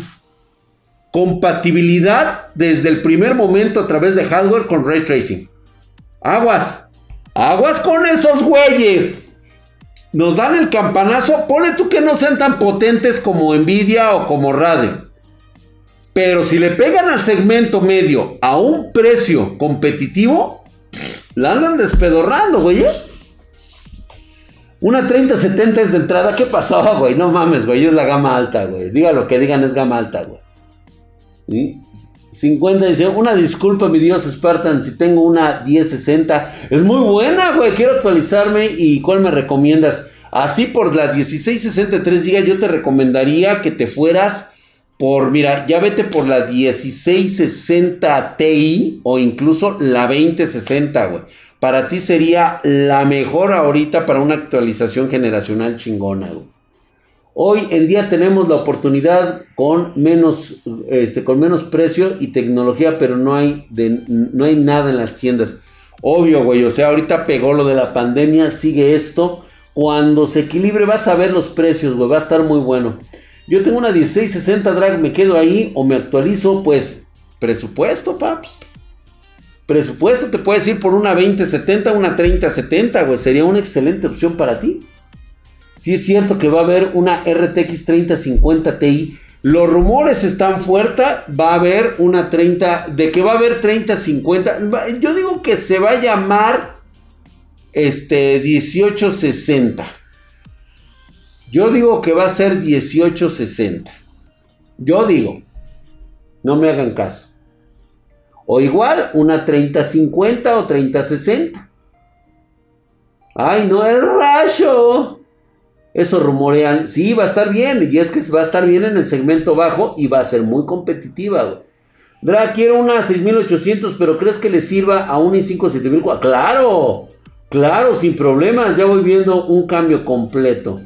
compatibilidad desde el primer momento a través de hardware con ray tracing. Aguas, aguas con esos güeyes nos dan el campanazo, pone tú que no sean tan potentes como Nvidia o como Radeon. Pero si le pegan al segmento medio a un precio competitivo, la andan despedorrando, güey. ¿eh? Una 3070 es de entrada, ¿qué pasaba, güey? No mames, güey, es la gama alta, güey. Diga lo que digan, es gama alta, güey. ¿Sí? 50 dice, una disculpa mi Dios Spartan si tengo una 1060. Es muy buena, güey, quiero actualizarme y ¿cuál me recomiendas? Así por la 1663 GB yo te recomendaría que te fueras por, mira, ya vete por la 1660 Ti o incluso la 2060, güey. Para ti sería la mejor ahorita para una actualización generacional chingona, güey. Hoy en día tenemos la oportunidad con menos, este, con menos precio y tecnología, pero no hay, de, no hay nada en las tiendas. Obvio, güey, o sea, ahorita pegó lo de la pandemia, sigue esto. Cuando se equilibre vas a ver los precios, güey, va a estar muy bueno. Yo tengo una 1660 drag, me quedo ahí o me actualizo, pues presupuesto, paps. Presupuesto te puedes ir por una 2070, una 3070, güey, sería una excelente opción para ti. Si es cierto que va a haber una RTX 3050 Ti. Los rumores están fuertes. Va a haber una 30. De que va a haber 3050. Yo digo que se va a llamar. Este 1860. Yo digo que va a ser 1860. Yo digo. No me hagan caso. O igual una 3050 o 3060. Ay, no, el rayo. Eso rumorean. Sí, va a estar bien. Y es que va a estar bien en el segmento bajo y va a ser muy competitiva, güey. Dra, quiero una 6800, pero ¿crees que le sirva a un i5 7000? Claro, claro, sin problemas. Ya voy viendo un cambio completo.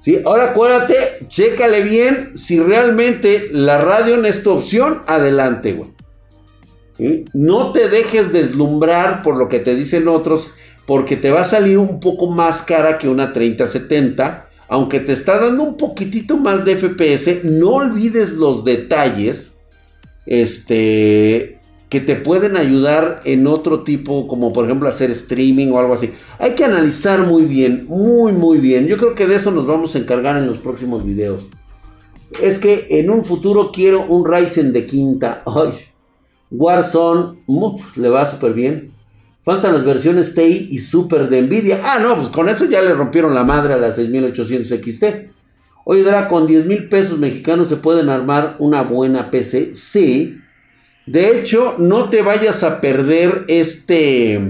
¿Sí? Ahora acuérdate, chécale bien si realmente la radio es tu opción. Adelante, güey. No te dejes deslumbrar por lo que te dicen otros porque te va a salir un poco más cara que una 3070, aunque te está dando un poquitito más de FPS, no olvides los detalles este, que te pueden ayudar en otro tipo, como por ejemplo hacer streaming o algo así. Hay que analizar muy bien, muy muy bien. Yo creo que de eso nos vamos a encargar en los próximos videos. Es que en un futuro quiero un Ryzen de quinta. Ay, Warzone, le va súper bien. Faltan las versiones TI y Super de Nvidia. Ah, no, pues con eso ya le rompieron la madre a la 6800 XT. Oye, Dra, con 10 mil pesos mexicanos se pueden armar una buena PC. Sí. De hecho, no te vayas a perder este.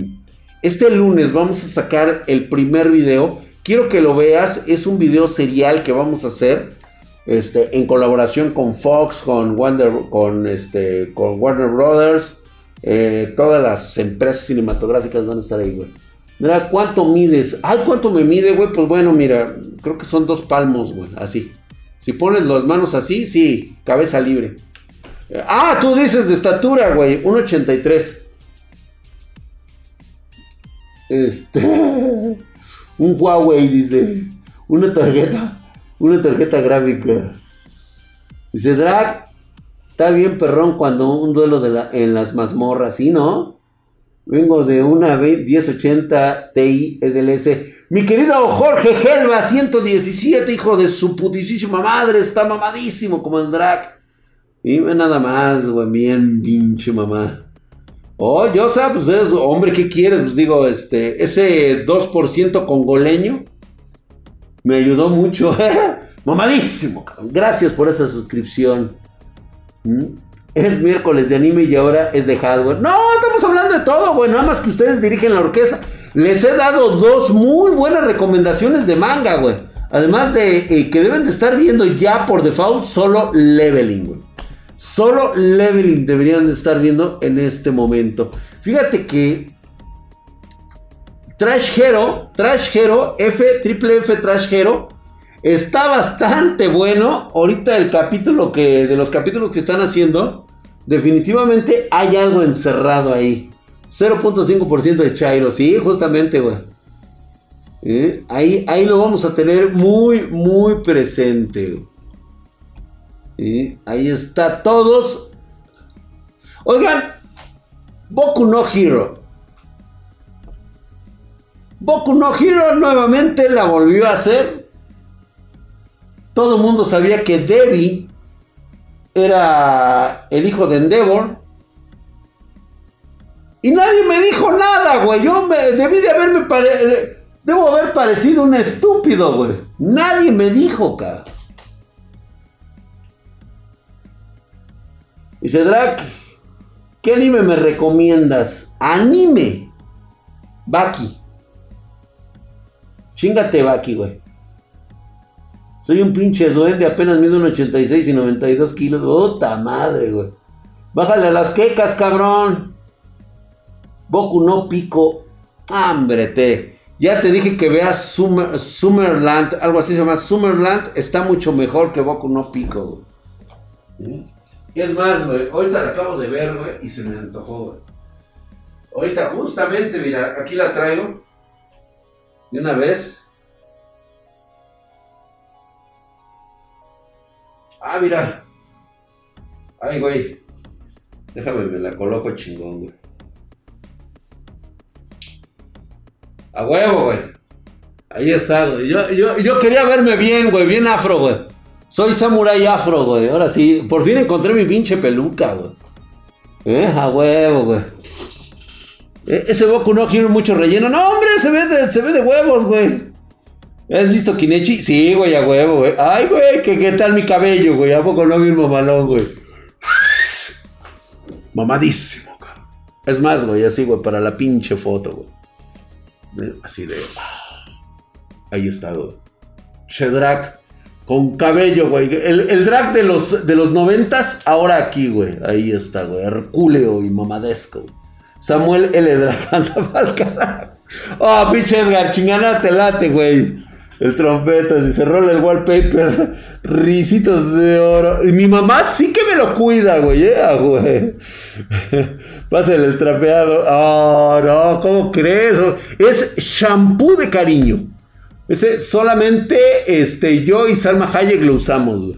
Este lunes vamos a sacar el primer video. Quiero que lo veas. Es un video serial que vamos a hacer. Este, en colaboración con Fox, con, con, este, con Warner Brothers eh, todas las empresas cinematográficas van a estar ahí, güey. Mira, ¿cuánto mides? Ay, ¿cuánto me mide, güey? Pues bueno, mira, creo que son dos palmos, güey, así. Si pones las manos así, sí, cabeza libre. Ah, tú dices de estatura, güey, 1.83. Este. Un Huawei, dice. Una tarjeta. Una tarjeta gráfica. Dice, Drag, Está bien perrón cuando un duelo en las mazmorras, ¿sí, no? Vengo de una 1080 Ti EDLS. Mi querido Jorge Gelba, 117, hijo de su putisísima madre, está mamadísimo como el drag. Y nada más, güey, bien pinche mamá. Oh, yo sé, pues hombre, ¿qué quieres? Pues digo, este, ese 2% congoleño me ayudó mucho. Mamadísimo, Gracias por esa suscripción. Es miércoles de anime y ahora es de hardware. No, estamos hablando de todo, güey. Nada más que ustedes dirigen la orquesta. Les he dado dos muy buenas recomendaciones de manga, güey. Además de eh, que deben de estar viendo ya por default solo leveling, güey. Solo leveling deberían de estar viendo en este momento. Fíjate que Trash Hero, Trash Hero, F, triple F Trash Hero Está bastante bueno. Ahorita el capítulo que. De los capítulos que están haciendo. Definitivamente hay algo encerrado ahí. 0.5% de Chairo. Sí, justamente, güey. ¿Eh? Ahí, ahí lo vamos a tener muy, muy presente. ¿Eh? Ahí está todos. Oigan, Boku no Hero. Boku no Hero nuevamente la volvió a hacer. Todo el mundo sabía que Debbie era el hijo de Endeavor. Y nadie me dijo nada, güey. Yo debí de haberme Debo haber parecido un estúpido, güey. Nadie me dijo, cara. Dice Drac, ¿qué anime me recomiendas? Anime. Baki. Chingate Baki, güey. Soy un pinche duende, apenas mido un 86 y 92 kilos. ¡Puta madre, güey! Bájale a las quecas, cabrón. Boku no pico. Hambre, te. Ya te dije que veas Summerland, algo así se llama Summerland, está mucho mejor que Boku no pico, güey. Y es más, güey, ahorita la acabo de ver, güey, y se me antojó, güey. Ahorita justamente, mira, aquí la traigo. De una vez. Ah, mira. Ay, güey. Déjame, me la coloco chingón, güey. A huevo, güey. Ahí está, güey. Yo, yo, quería verme bien, güey. Bien afro, güey. Soy samurai afro, güey. Ahora sí. Por fin encontré mi pinche peluca, güey. ¿Eh? A huevo, güey. E, ese Boku no quiere mucho relleno. No, hombre, se ve se ve de huevos, güey. ¿Has visto Kinechi? Sí, güey, a huevo, güey. Ay, güey, ¿qué, ¿qué tal mi cabello, güey? ¿A poco no mismo mamalón, güey? Mamadísimo, cabrón. Es más, güey, así, güey, para la pinche foto, güey. Así de. Ah, ahí está, güey. Shedrak. Con cabello, güey. El, drag de los, de los noventas, ahora aquí, güey. Ahí está, güey. Hercúleo y mamadesco. Samuel L. Drag anda pa'l carajo. Oh, pinche Edgar, chingana te late, güey. El trompeta, dice, rola el wallpaper, risitos de oro. Y mi mamá sí que me lo cuida, güey, eh, ah, güey. Pásale el trapeado. Oh, no, ¿cómo crees? Es shampoo de cariño. Ese solamente este, yo y Salma Hayek lo usamos.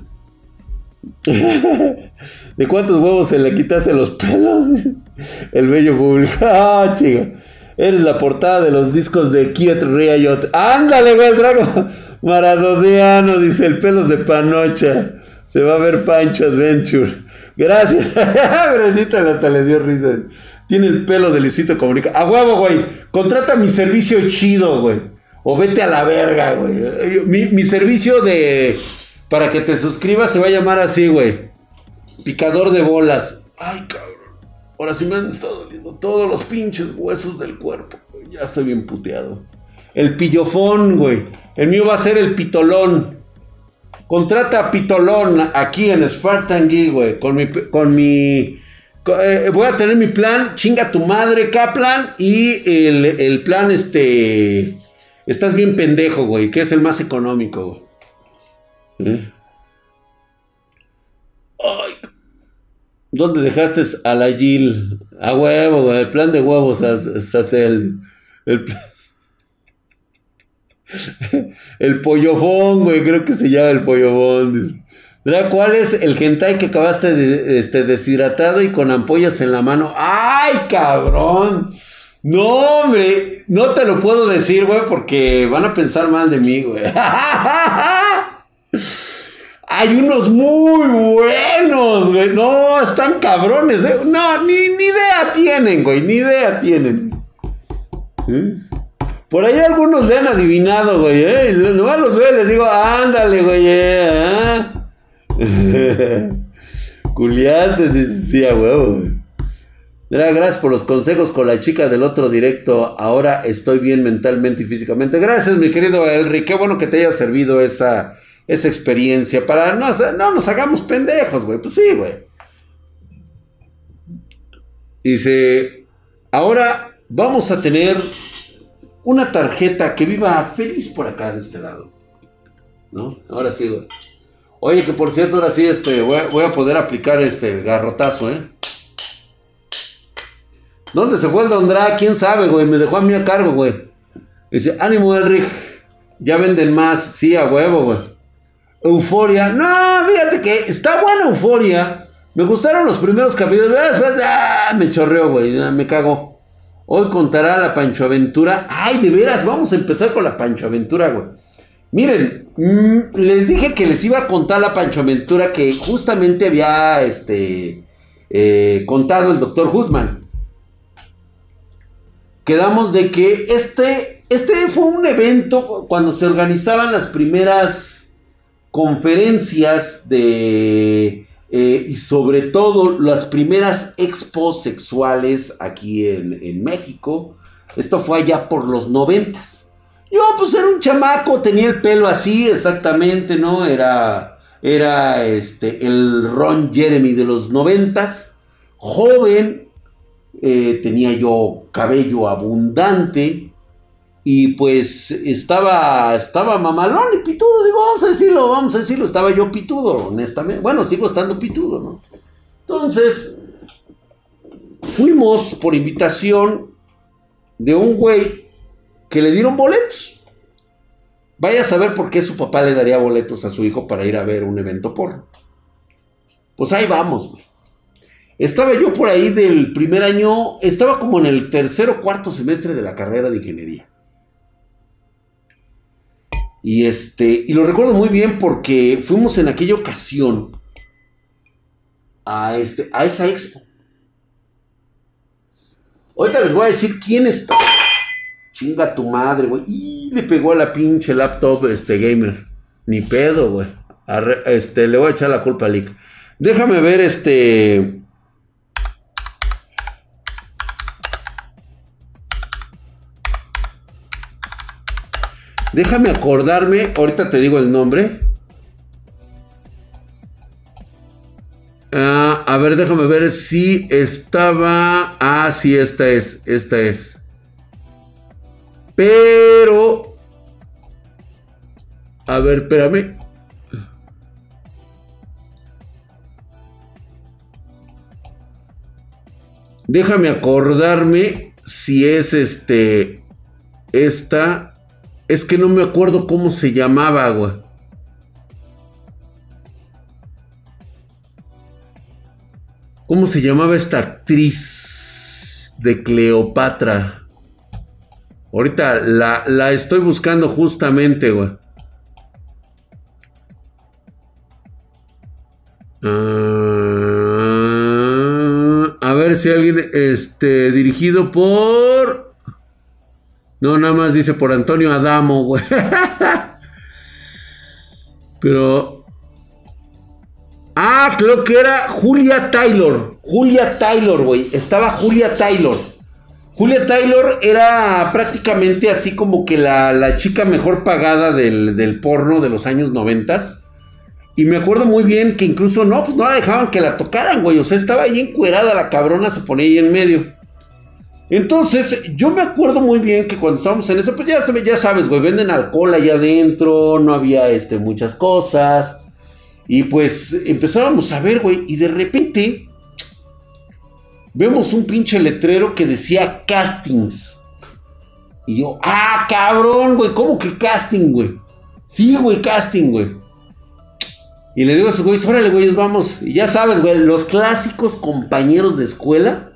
¿De cuántos huevos se le quitaste los pelos? El bello público. Ah, chica. Eres la portada de los discos de Kiet Riot. ¡Ándale, güey, drago! Maradoniano, dice el pelos de panocha. Se va a ver Pancho Adventure. Gracias. Bresita hasta le dio risa. Tiene el pelo de Luisito Comunica. A huevo, güey. Contrata mi servicio chido, güey. O vete a la verga, güey. Mi, mi servicio de. Para que te suscribas se va a llamar así, güey. Picador de bolas. Ay, cabrón. Ahora sí me han estado doliendo todos los pinches huesos del cuerpo. Ya estoy bien puteado. El pillofón, güey. El mío va a ser el pitolón. Contrata a pitolón aquí en Spartan Geek, güey. Con mi. Con mi eh, voy a tener mi plan, chinga tu madre, Kaplan. Y el, plan, este. Estás bien pendejo, güey. Que es el más económico, güey. ¿Eh? Ay, ¿Dónde dejaste a la Jill? A huevo, güey. El plan de huevos es, hace el. El, pollofón, güey. Creo que se llama el pollofón. ¿Cuál es el hentai que acabaste este, deshidratado y con ampollas en la mano? ¡Ay, cabrón! No, hombre, no te lo puedo decir, güey, porque van a pensar mal de mí, güey. Hay unos muy buenos, güey. No, están cabrones, ¿eh? No, ni, idea tienen, güey. Ni idea tienen. Por ahí algunos le han adivinado, güey, ¿eh? Nomás los veo les digo, ándale, güey, ¿eh? Culiaste, decía, huevo. Gracias por los consejos con la chica del otro directo. Ahora estoy bien mentalmente y físicamente. Gracias, mi querido Elri. Qué bueno que te haya servido esa esa experiencia para no, no nos hagamos pendejos, güey. Pues sí, güey. Dice, ahora vamos a tener una tarjeta que viva feliz por acá de este lado. ¿No? Ahora sí, güey. Oye, que por cierto, ahora sí, este, voy a, poder aplicar este garrotazo, ¿eh? ¿Dónde se fue el Dondra? ¿Quién sabe, güey? Me dejó a mí a cargo, güey. Dice, ánimo, Enrique. Ya venden más. Sí, a huevo, güey. Euforia. No, fíjate que está buena Euforia. Me gustaron los primeros capítulos. Ah, me chorreó, güey. Me cago. Hoy contará la Pancho Aventura. Ay, de veras, vamos a empezar con la Pancho Aventura, güey. Miren, mm, les dije que les iba a contar la Pancho Aventura que justamente había este, eh, contado el doctor Hoodman. Quedamos de que este, este fue un evento cuando se organizaban las primeras conferencias de... Eh, y sobre todo las primeras expos sexuales aquí en, México. Esto fue allá por los noventas. Yo pues era un chamaco, tenía el pelo así exactamente, ¿no? Era, era este, el Ron Jeremy de los noventas. Joven, eh, tenía yo cabello abundante, y pues estaba, estaba mamalón y pitudo, digo, vamos a decirlo, vamos a decirlo, estaba yo pitudo, honestamente. Bueno, sigo estando pitudo, ¿no? Entonces, fuimos por invitación de un güey que le dieron boletos. Vaya a saber por qué su papá le daría boletos a su hijo para ir a ver un evento por. Pues ahí vamos, güey. Estaba yo por ahí del primer año, estaba como en el tercer o cuarto semestre de la carrera de ingeniería. Y este, y lo recuerdo muy bien porque fuimos en aquella ocasión a este, a esa expo. Ahorita les voy a decir quién está. Chinga tu madre, güey. Y le pegó a la pinche laptop este gamer. Ni pedo, güey. Este, le voy a echar la culpa a Lick. Déjame ver este. Déjame acordarme, ahorita te digo el nombre. Ah, a ver, déjame ver si estaba. Ah, sí, esta es. Esta es. Pero. A ver, espérame. Déjame acordarme si es este. Esta. Es que no me acuerdo cómo se llamaba, güey. ¿Cómo se llamaba esta actriz de Cleopatra? Ahorita la, estoy buscando justamente, güey. Ah, a ver si alguien, este, dirigido por... No, nada más dice por Antonio Adamo, güey. Pero Ah, creo que era Julia Taylor. Julia Taylor, güey. Estaba Julia Taylor. Julia Taylor era prácticamente así como que la, chica mejor pagada del, porno de los años noventas. Y me acuerdo muy bien que incluso no, pues no la dejaban que la tocaran, güey. O sea, estaba ahí encuerada la cabrona, se ponía ahí en medio. Entonces, yo me acuerdo muy bien que cuando estábamos en eso, pues ya, ya sabes, güey, venden alcohol allá adentro, no había este, muchas cosas. Y pues empezábamos a ver, güey, y de repente vemos un pinche letrero que decía castings. Y yo, ah, cabrón, güey, ¿cómo que casting, güey? Sí, güey, casting, güey. Y le digo a esos güeyes, órale, güeyes, vamos. Y ya sabes, güey, los clásicos compañeros de escuela.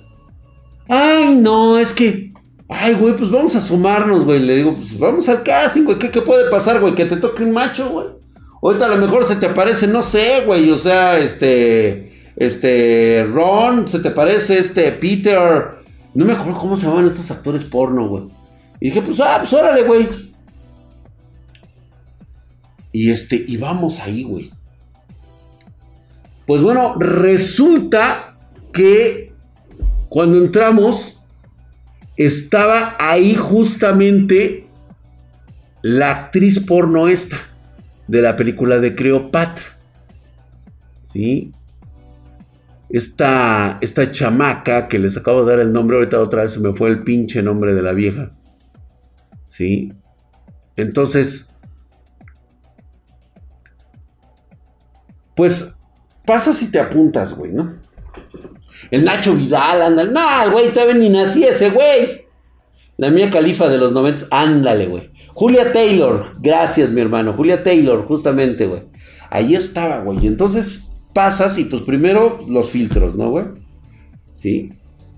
Ay, no, es que. Ay, güey, pues vamos a sumarnos, güey. Le digo, pues vamos al casting, güey. ¿Qué, ¿Qué, puede pasar, güey? Que te toque un macho, güey. Ahorita a lo mejor se te parece, no sé, güey, o sea, este, este, Ron, se te parece este, Peter, no me acuerdo cómo se llaman estos actores porno, güey. Y dije, pues, ah, pues órale, güey. Y este, y vamos ahí, güey. Pues bueno, resulta que cuando entramos, estaba ahí justamente la actriz porno esta de la película de Cleopatra. ¿Sí? Esta, esta chamaca que les acabo de dar el nombre, ahorita otra vez me fue el pinche nombre de la vieja. ¿Sí? Entonces, pues pasa si te apuntas, güey, ¿no? El Nacho Vidal, anda. No, güey, todavía ni nací ese, güey. La mía califa de los 90, ándale, güey. Julia Taylor, gracias mi hermano, Julia Taylor, justamente, güey. Ahí estaba, güey. Entonces pasas y pues primero los filtros, ¿no, güey? Sí.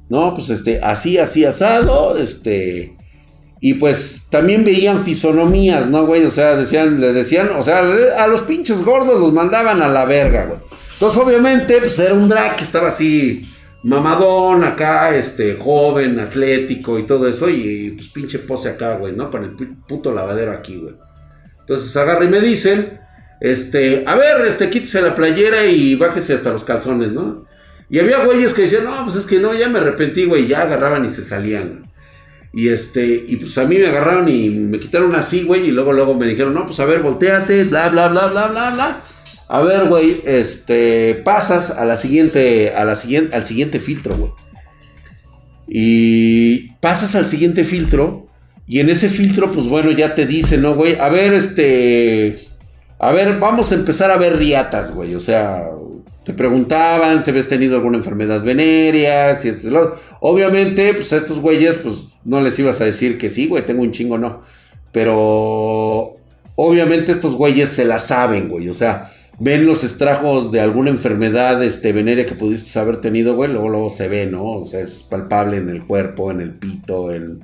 No, pues este, así, así asado, este... Y pues también veían fisonomías, ¿no, güey? O sea, decían, le decían, o sea, a los pinches gordos los mandaban a la verga, güey. Entonces, obviamente, pues era un drag que estaba así mamadón acá, este, joven, atlético y todo eso, y pues pinche pose acá, güey, ¿no? Con el puto lavadero aquí, güey. Entonces agarra y me dicen, este, a ver, este, quítese la playera y bájese hasta los calzones, ¿no? Y había güeyes que decían, no, pues es que no, ya me arrepentí, güey, ya agarraban y se salían. Y este, y pues a mí me agarraron y me quitaron así, güey, y luego, luego me dijeron, no, pues a ver, volteate, bla, bla, bla, bla, bla, bla. A ver, güey, este, pasas a la siguiente, a la siguiente, al siguiente filtro, güey. Y pasas al siguiente filtro y en ese filtro, pues bueno, ya te dice, ¿no, güey? A ver, este, a ver, vamos a empezar a ver riatas, güey. O sea, te preguntaban si habías tenido alguna enfermedad venérea, si este, lo... Obviamente, pues a estos güeyes, pues no les ibas a decir que sí, güey, tengo un chingo, no. Pero obviamente estos güeyes se la saben, güey. O sea, ven los estragos de alguna enfermedad este, venérea que pudiste haber tenido, güey, luego, luego se ve, ¿no? O sea, es palpable en el cuerpo, en el pito, en,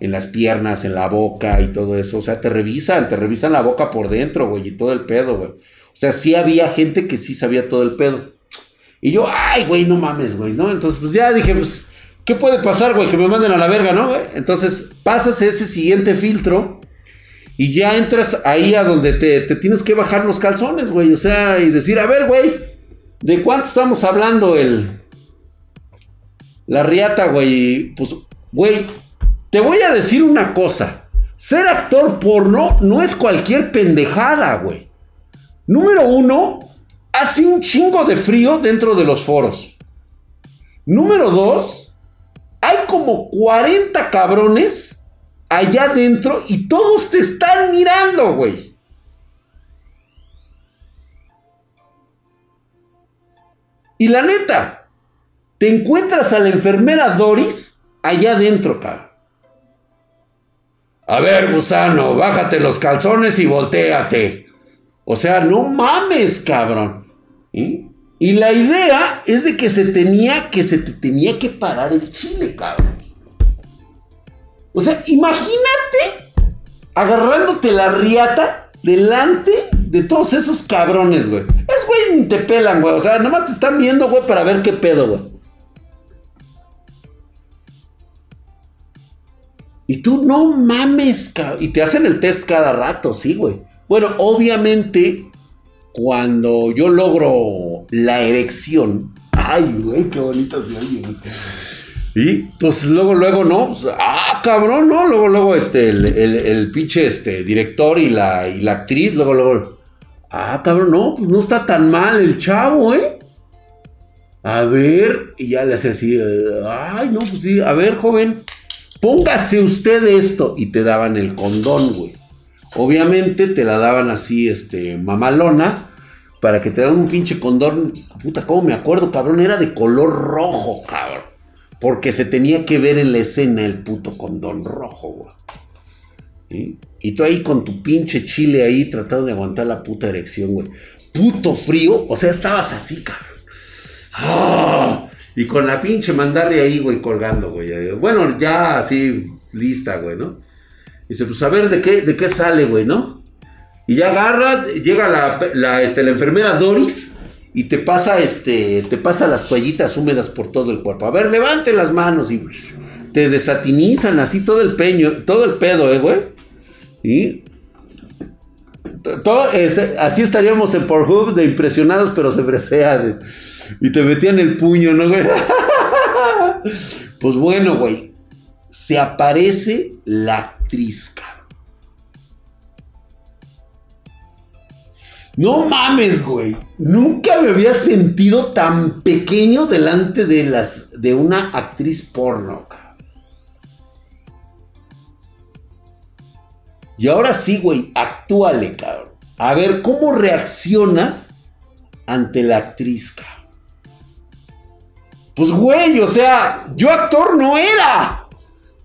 en las piernas, en la boca y todo eso. O sea, te revisan, te revisan la boca por dentro, güey, y todo el pedo, güey. O sea, sí había gente que sí sabía todo el pedo. Y yo, ay, güey, no mames, güey, ¿no? Entonces, pues ya dije, pues, ¿qué puede pasar, güey? Que me manden a la verga, ¿no, güey? Entonces, pasas ese siguiente filtro y ya entras ahí a donde te, tienes que bajar los calzones, güey. O sea, y decir, a ver, güey, ¿de cuánto estamos hablando el... La riata, güey? Pues, güey, te voy a decir una cosa. ser actor porno no es cualquier pendejada, güey. Número uno, hace un chingo de frío dentro de los foros. Número dos, hay como 40 cabrones allá adentro y todos te están mirando, güey. Y la neta, te encuentras a la enfermera Doris allá adentro, cabrón. A ver, gusano, bájate los calzones y volteate. O sea, no mames, cabrón. Y la idea es de que se tenía que se te tenía que parar el chile, cabrón. O sea, imagínate agarrándote la riata delante de todos esos cabrones, güey. Es güey ni te pelan, güey. O sea, nada más te están viendo, güey, para ver qué pedo, güey. Y tú no mames, cabrón. Y te hacen el test cada rato, sí, güey. Bueno, obviamente, cuando yo logro la erección. Ay, güey, qué bonito se oye, güey. Y pues luego, luego, ¿no? Pues, ah, cabrón, ¿no? Luego, luego, este, el, el, pinche este, director y la, y la actriz, luego, luego. Ah, cabrón, no, pues no está tan mal el chavo, ¿eh? A ver, y ya le hace así, ay, no, pues sí, a ver, joven, póngase usted esto. Y te daban el condón, güey. Obviamente te la daban así, este, mamalona, para que te dan un pinche condón. Puta, ¿cómo me acuerdo, cabrón? Era de color rojo, cabrón. Porque se tenía que ver en la escena el puto condón rojo, güey. Y tú ahí con tu pinche chile ahí tratando de aguantar la puta erección, güey. Puto frío, o sea, estabas así, cabrón. ¡Ah! Y con la pinche mandarle ahí, güey, colgando, güey. Bueno, ya así, lista, güey, ¿no? Dice, pues a ver de qué, de qué sale, güey, ¿no? Y ya agarra, llega la, este, la enfermera Doris y te pasa, este, te pasa las toallitas húmedas por todo el cuerpo. A ver, levante las manos y te desatinizan así todo el peño, todo el pedo, eh, güey. Y todo, este, así estaríamos en Pornhub de impresionados, pero se bresea y te metían el puño, ¿no, güey? pues bueno, güey. Se aparece la actriz, No mames, güey. Nunca me había sentido tan pequeño delante de las de una actriz porno. Y ahora sí, güey, actúale, cabrón. A ver cómo reaccionas ante la actriz, cabrón. Pues, güey, o sea, yo actor no era.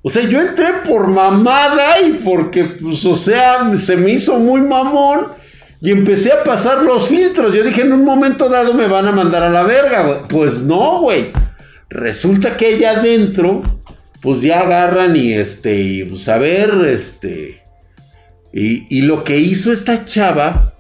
O sea, yo entré por mamada y porque, pues, o sea, se me hizo muy mamón y empecé a pasar los filtros. Yo dije, en un momento dado me van a mandar a la verga. Pues no, güey. Resulta que allá adentro, pues ya agarran y este, y pues a ver, este. Y, y lo que hizo esta chava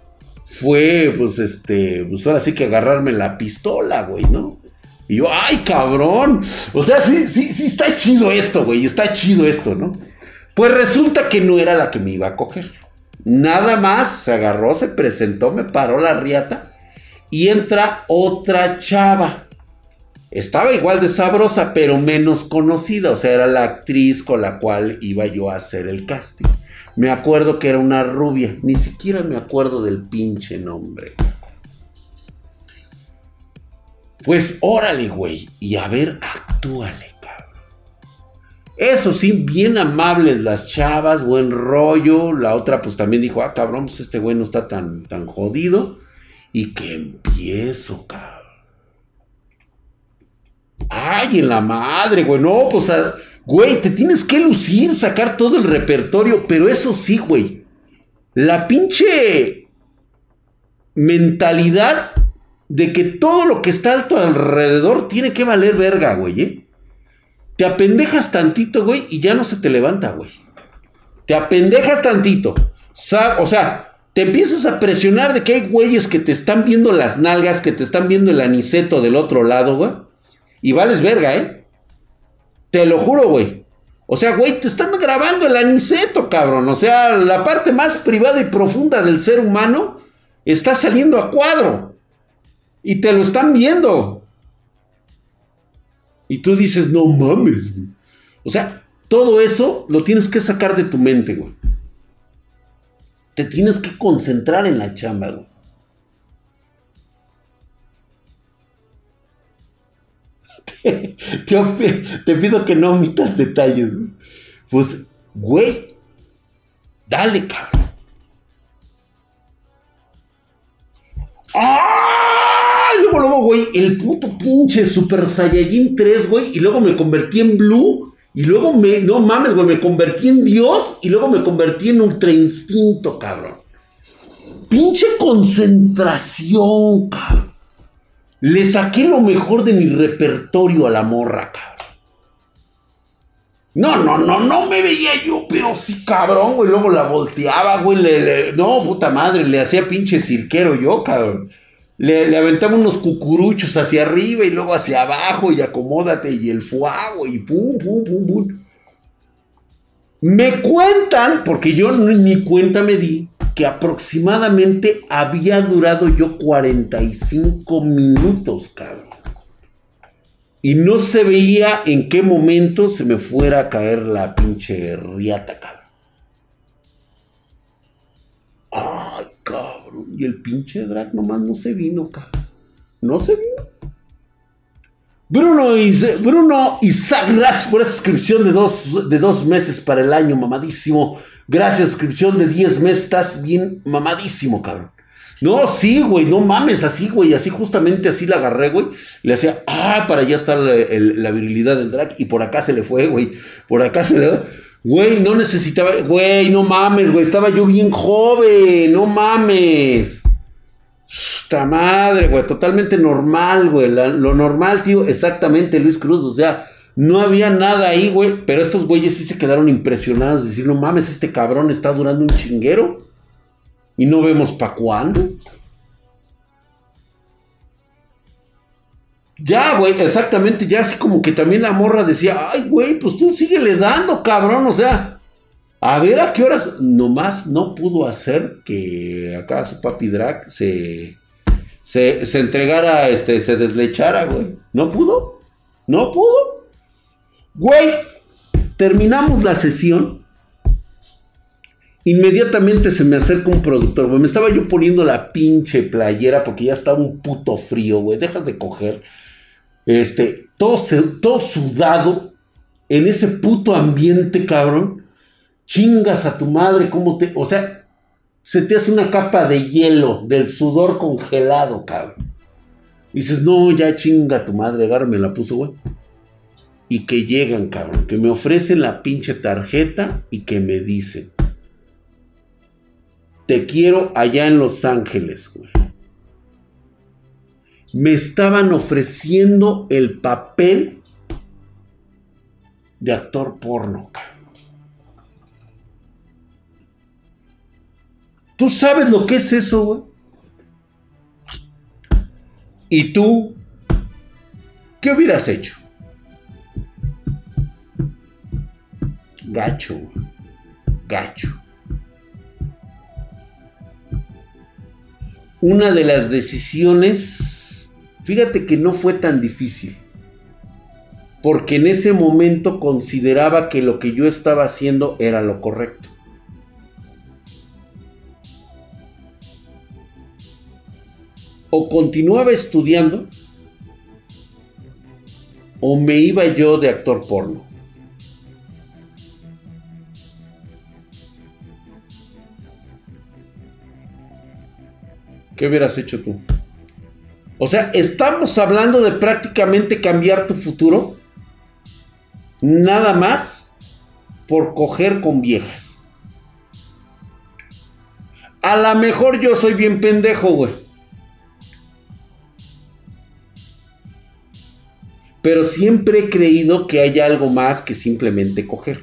fue, pues este, pues ahora sí que agarrarme la pistola, güey, ¿no? Y yo, ay, cabrón. O sea, sí, sí, sí, está chido esto, güey. Está chido esto, ¿no? Pues resulta que no era la que me iba a coger. Nada más se agarró, se presentó, me paró la riata. Y entra otra chava. Estaba igual de sabrosa, pero menos conocida. O sea, era la actriz con la cual iba yo a hacer el casting. Me acuerdo que era una rubia. Ni siquiera me acuerdo del pinche nombre. Pues órale, güey. Y a ver, actúale. Eso sí, bien amables las chavas, buen rollo. La otra, pues también dijo, ah, cabrón, pues este güey no está tan, tan jodido. Y que empiezo, cabrón. Ay, en la madre, güey. No, pues, güey, te tienes que lucir, sacar todo el repertorio. Pero eso sí, güey. La pinche mentalidad de que todo lo que está alto alrededor tiene que valer verga, güey, ¿eh? Te apendejas tantito, güey, y ya no se te levanta, güey. Te apendejas tantito. O sea, te empiezas a presionar de que hay güeyes que te están viendo las nalgas, que te están viendo el aniceto del otro lado, güey. Y vales verga, ¿eh? Te lo juro, güey. O sea, güey, te están grabando el aniceto, cabrón. O sea, la parte más privada y profunda del ser humano está saliendo a cuadro. Y te lo están viendo. Y tú dices, no mames. O sea, Todo eso lo tienes que sacar de tu mente, güey. Te tienes que concentrar en la chamba, güey. Te, pido que no omitas detalles, güey. Pues, güey, dale, cabrón. ¡Ah! Luego, luego, güey, el puto pinche Super Saiyajin 3, güey. Y luego me convertí en Blue. Y luego me, no mames, güey, me convertí en Dios. Y luego me convertí en Ultra Instinto, cabrón. Pinche concentración, cabrón. Le saqué lo mejor de mi repertorio a la morra, cabrón. No, no, no, no me veía yo, pero sí, cabrón, güey. Luego la volteaba, güey. no, puta madre, le hacía pinche cirquero yo, cabrón. Le, aventaba unos cucuruchos hacia arriba y luego hacia abajo y acomódate y el fuego y pum, pum, pum, pum. Me cuentan, porque yo ni cuenta me di, que aproximadamente había durado yo 45 minutos, cabrón. Y no se veía en qué momento se me fuera a caer la pinche riata, cabrón. Y el pinche drag nomás no se vino, cabrón. No se vino. Bruno, Bruno Isaac, gracias por esa suscripción de dos, de dos meses para el año, mamadísimo. Gracias, suscripción de 10 meses. Estás bien mamadísimo, cabrón. No, sí, güey, no mames, así, güey, así justamente así la agarré, güey. Le hacía, ah, para allá está la, virilidad del drag. Y por acá se le fue, güey. Por acá se le Güey, no necesitaba, güey, no mames, güey. Estaba yo bien joven, no mames. Esta madre, güey, totalmente normal, güey. lo normal, tío, exactamente, Luis Cruz. O sea, no había nada ahí, güey. Pero estos güeyes sí se quedaron impresionados. Decir, no mames, este cabrón está durando un chinguero. Y no vemos pa' cuándo. Ya, güey, exactamente. Ya así como que también la morra decía, ay, güey, pues tú síguele dando, cabrón. O sea, a ver a qué horas. Nomás no pudo hacer que acá su papi drag se, se, se entregara, este, se deslechara, güey. ¿No pudo? ¿No pudo? Güey, terminamos la sesión. Inmediatamente se me acerca un productor, güey. Me estaba yo poniendo la pinche playera porque ya estaba un puto frío, güey. Dejas de coger. Este, todo, sudado en ese puto ambiente, cabrón. Chingas a tu madre, ¿cómo te.? O sea, se te hace una capa de hielo del sudor congelado, cabrón. dices, no, ya chinga tu madre, agárrame la puso, güey y que llegan, cabrón, que me ofrecen la pinche tarjeta y que me dicen, te quiero allá en Los Ángeles, güey. Me estaban ofreciendo el papel de actor porno. ¿Tú sabes lo que es eso, güey? ¿Y tú? ¿Qué hubieras hecho? gacho, gacho. Una de las decisiones, fíjate que no fue tan difícil, porque en ese momento consideraba que lo que yo estaba haciendo era lo correcto. O continuaba estudiando, o me iba yo de actor porno. ¿Qué hubieras hecho tú? O sea, estamos hablando de prácticamente cambiar tu futuro. Nada más por coger con viejas. A lo mejor yo soy bien pendejo, güey. Pero siempre he creído que hay algo más que simplemente coger.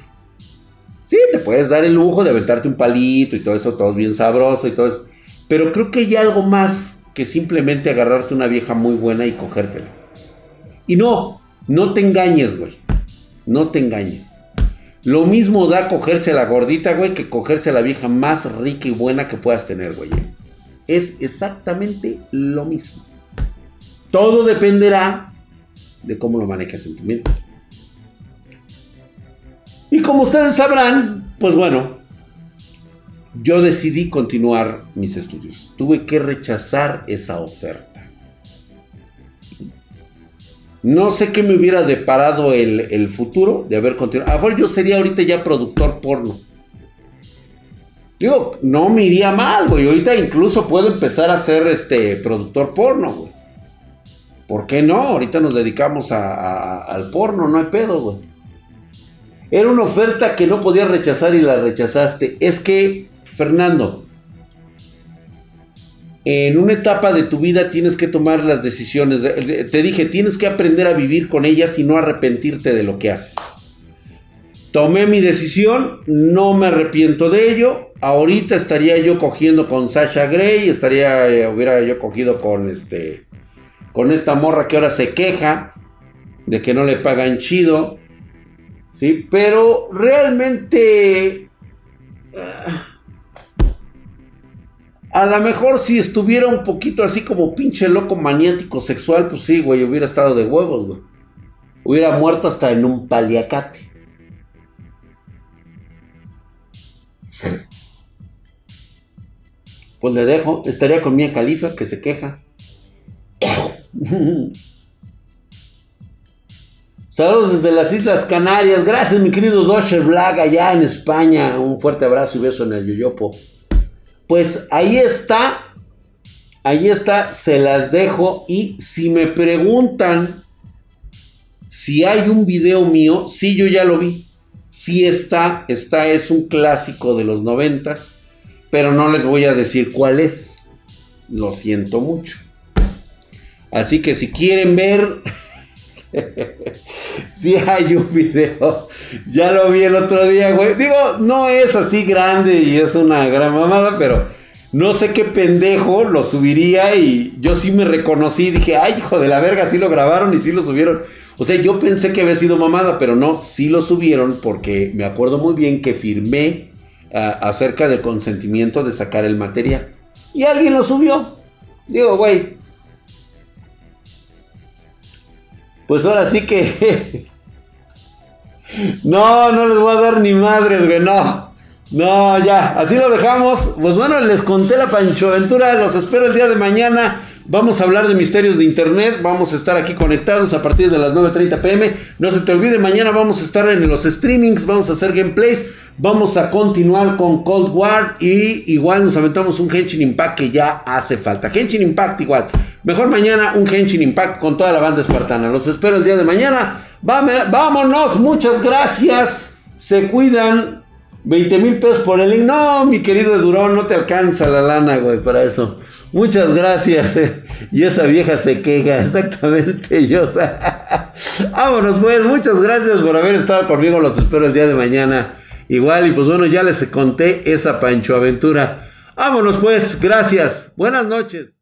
Sí, te puedes dar el lujo de aventarte un palito y todo eso, todo bien sabroso y todo eso. Pero creo que hay algo más que simplemente agarrarte una vieja muy buena y cogértela. Y no, no te engañes, güey. No te engañes. Lo mismo da cogerse la gordita, güey, que cogerse a la vieja más rica y buena que puedas tener, güey. Es exactamente lo mismo. Todo dependerá de cómo lo manejas en tu mente. Y como ustedes sabrán, pues bueno, yo decidí continuar mis estudios. Tuve que rechazar esa oferta. No sé qué me hubiera deparado el, futuro de haber continuado. A yo sería ahorita ya productor porno. Digo, no me iría mal, güey. Ahorita incluso puedo empezar a ser este productor porno, güey. ¿Por qué no? Ahorita nos dedicamos al porno, no hay pedo, güey. Era una oferta que no podías rechazar y la rechazaste. Es que, Fernando, en una etapa de tu vida tienes que tomar las decisiones. Te dije, tienes que aprender a vivir con ellas y no arrepentirte de lo que haces. Tomé mi decisión, no me arrepiento de ello. Ahorita estaría yo cogiendo con Sasha Gray, estaría, eh, hubiera yo cogido con este, con esta morra que ahora se queja de que no le pagan chido. Sí, pero realmente... Ah, a lo mejor si estuviera un poquito así como pinche loco maniático sexual, pues sí, güey, hubiera estado de huevos, güey. Hubiera muerto hasta en un paliacate. Pues le dejo, estaría con Mia Califa que se queja. Saludos desde las Islas Canarias. Gracias, mi querido Dosher Black, allá en España. Un fuerte abrazo y beso en el Yoyopo. Pues ahí está. Ahí está, se las dejo. Y si me preguntan si hay un video mío, sí, yo ya lo vi. Sí está, está, es un clásico de los noventas. Pero no les voy a decir cuál es. Lo siento mucho. Así que si quieren ver, si hay un video. Ya lo vi el otro día, güey. Digo, no es así grande y es una gran mamada, pero no sé qué pendejo lo subiría y yo sí me reconocí. Dije, ay, hijo de la verga, sí lo grabaron y sí lo subieron. O sea, yo pensé que había sido mamada, pero no, sí lo subieron porque me acuerdo muy bien que firmé ah, acerca del consentimiento de sacar el material. Y alguien lo subió. Digo, güey, Pues ahora sí que. no, no les voy a dar ni madres, güey, no. No, ya, así lo dejamos. Pues bueno, les conté la Pancho Aventura. Los espero el día de mañana. Vamos a hablar de misterios de internet. Vamos a estar aquí conectados a partir de las 9:30 pm. No se te olvide, mañana vamos a estar en los streamings. Vamos a hacer gameplays. Vamos a continuar con Cold War. Y igual nos aventamos un Henshin Impact que ya hace falta. Henshin Impact igual. Mejor mañana un Henshin Impact con toda la banda espartana. Los espero el día de mañana. Vámonos, muchas gracias. Se cuidan. 20 mil pesos por el link. No, mi querido Durón, no te alcanza la lana, güey, para eso. Muchas gracias. Y esa vieja se queja, exactamente, yo. Vámonos, pues. Muchas gracias por haber estado conmigo. Los espero el día de mañana. Igual, y pues bueno, ya les conté esa Pancho Aventura. Vámonos, pues. Gracias. Buenas noches.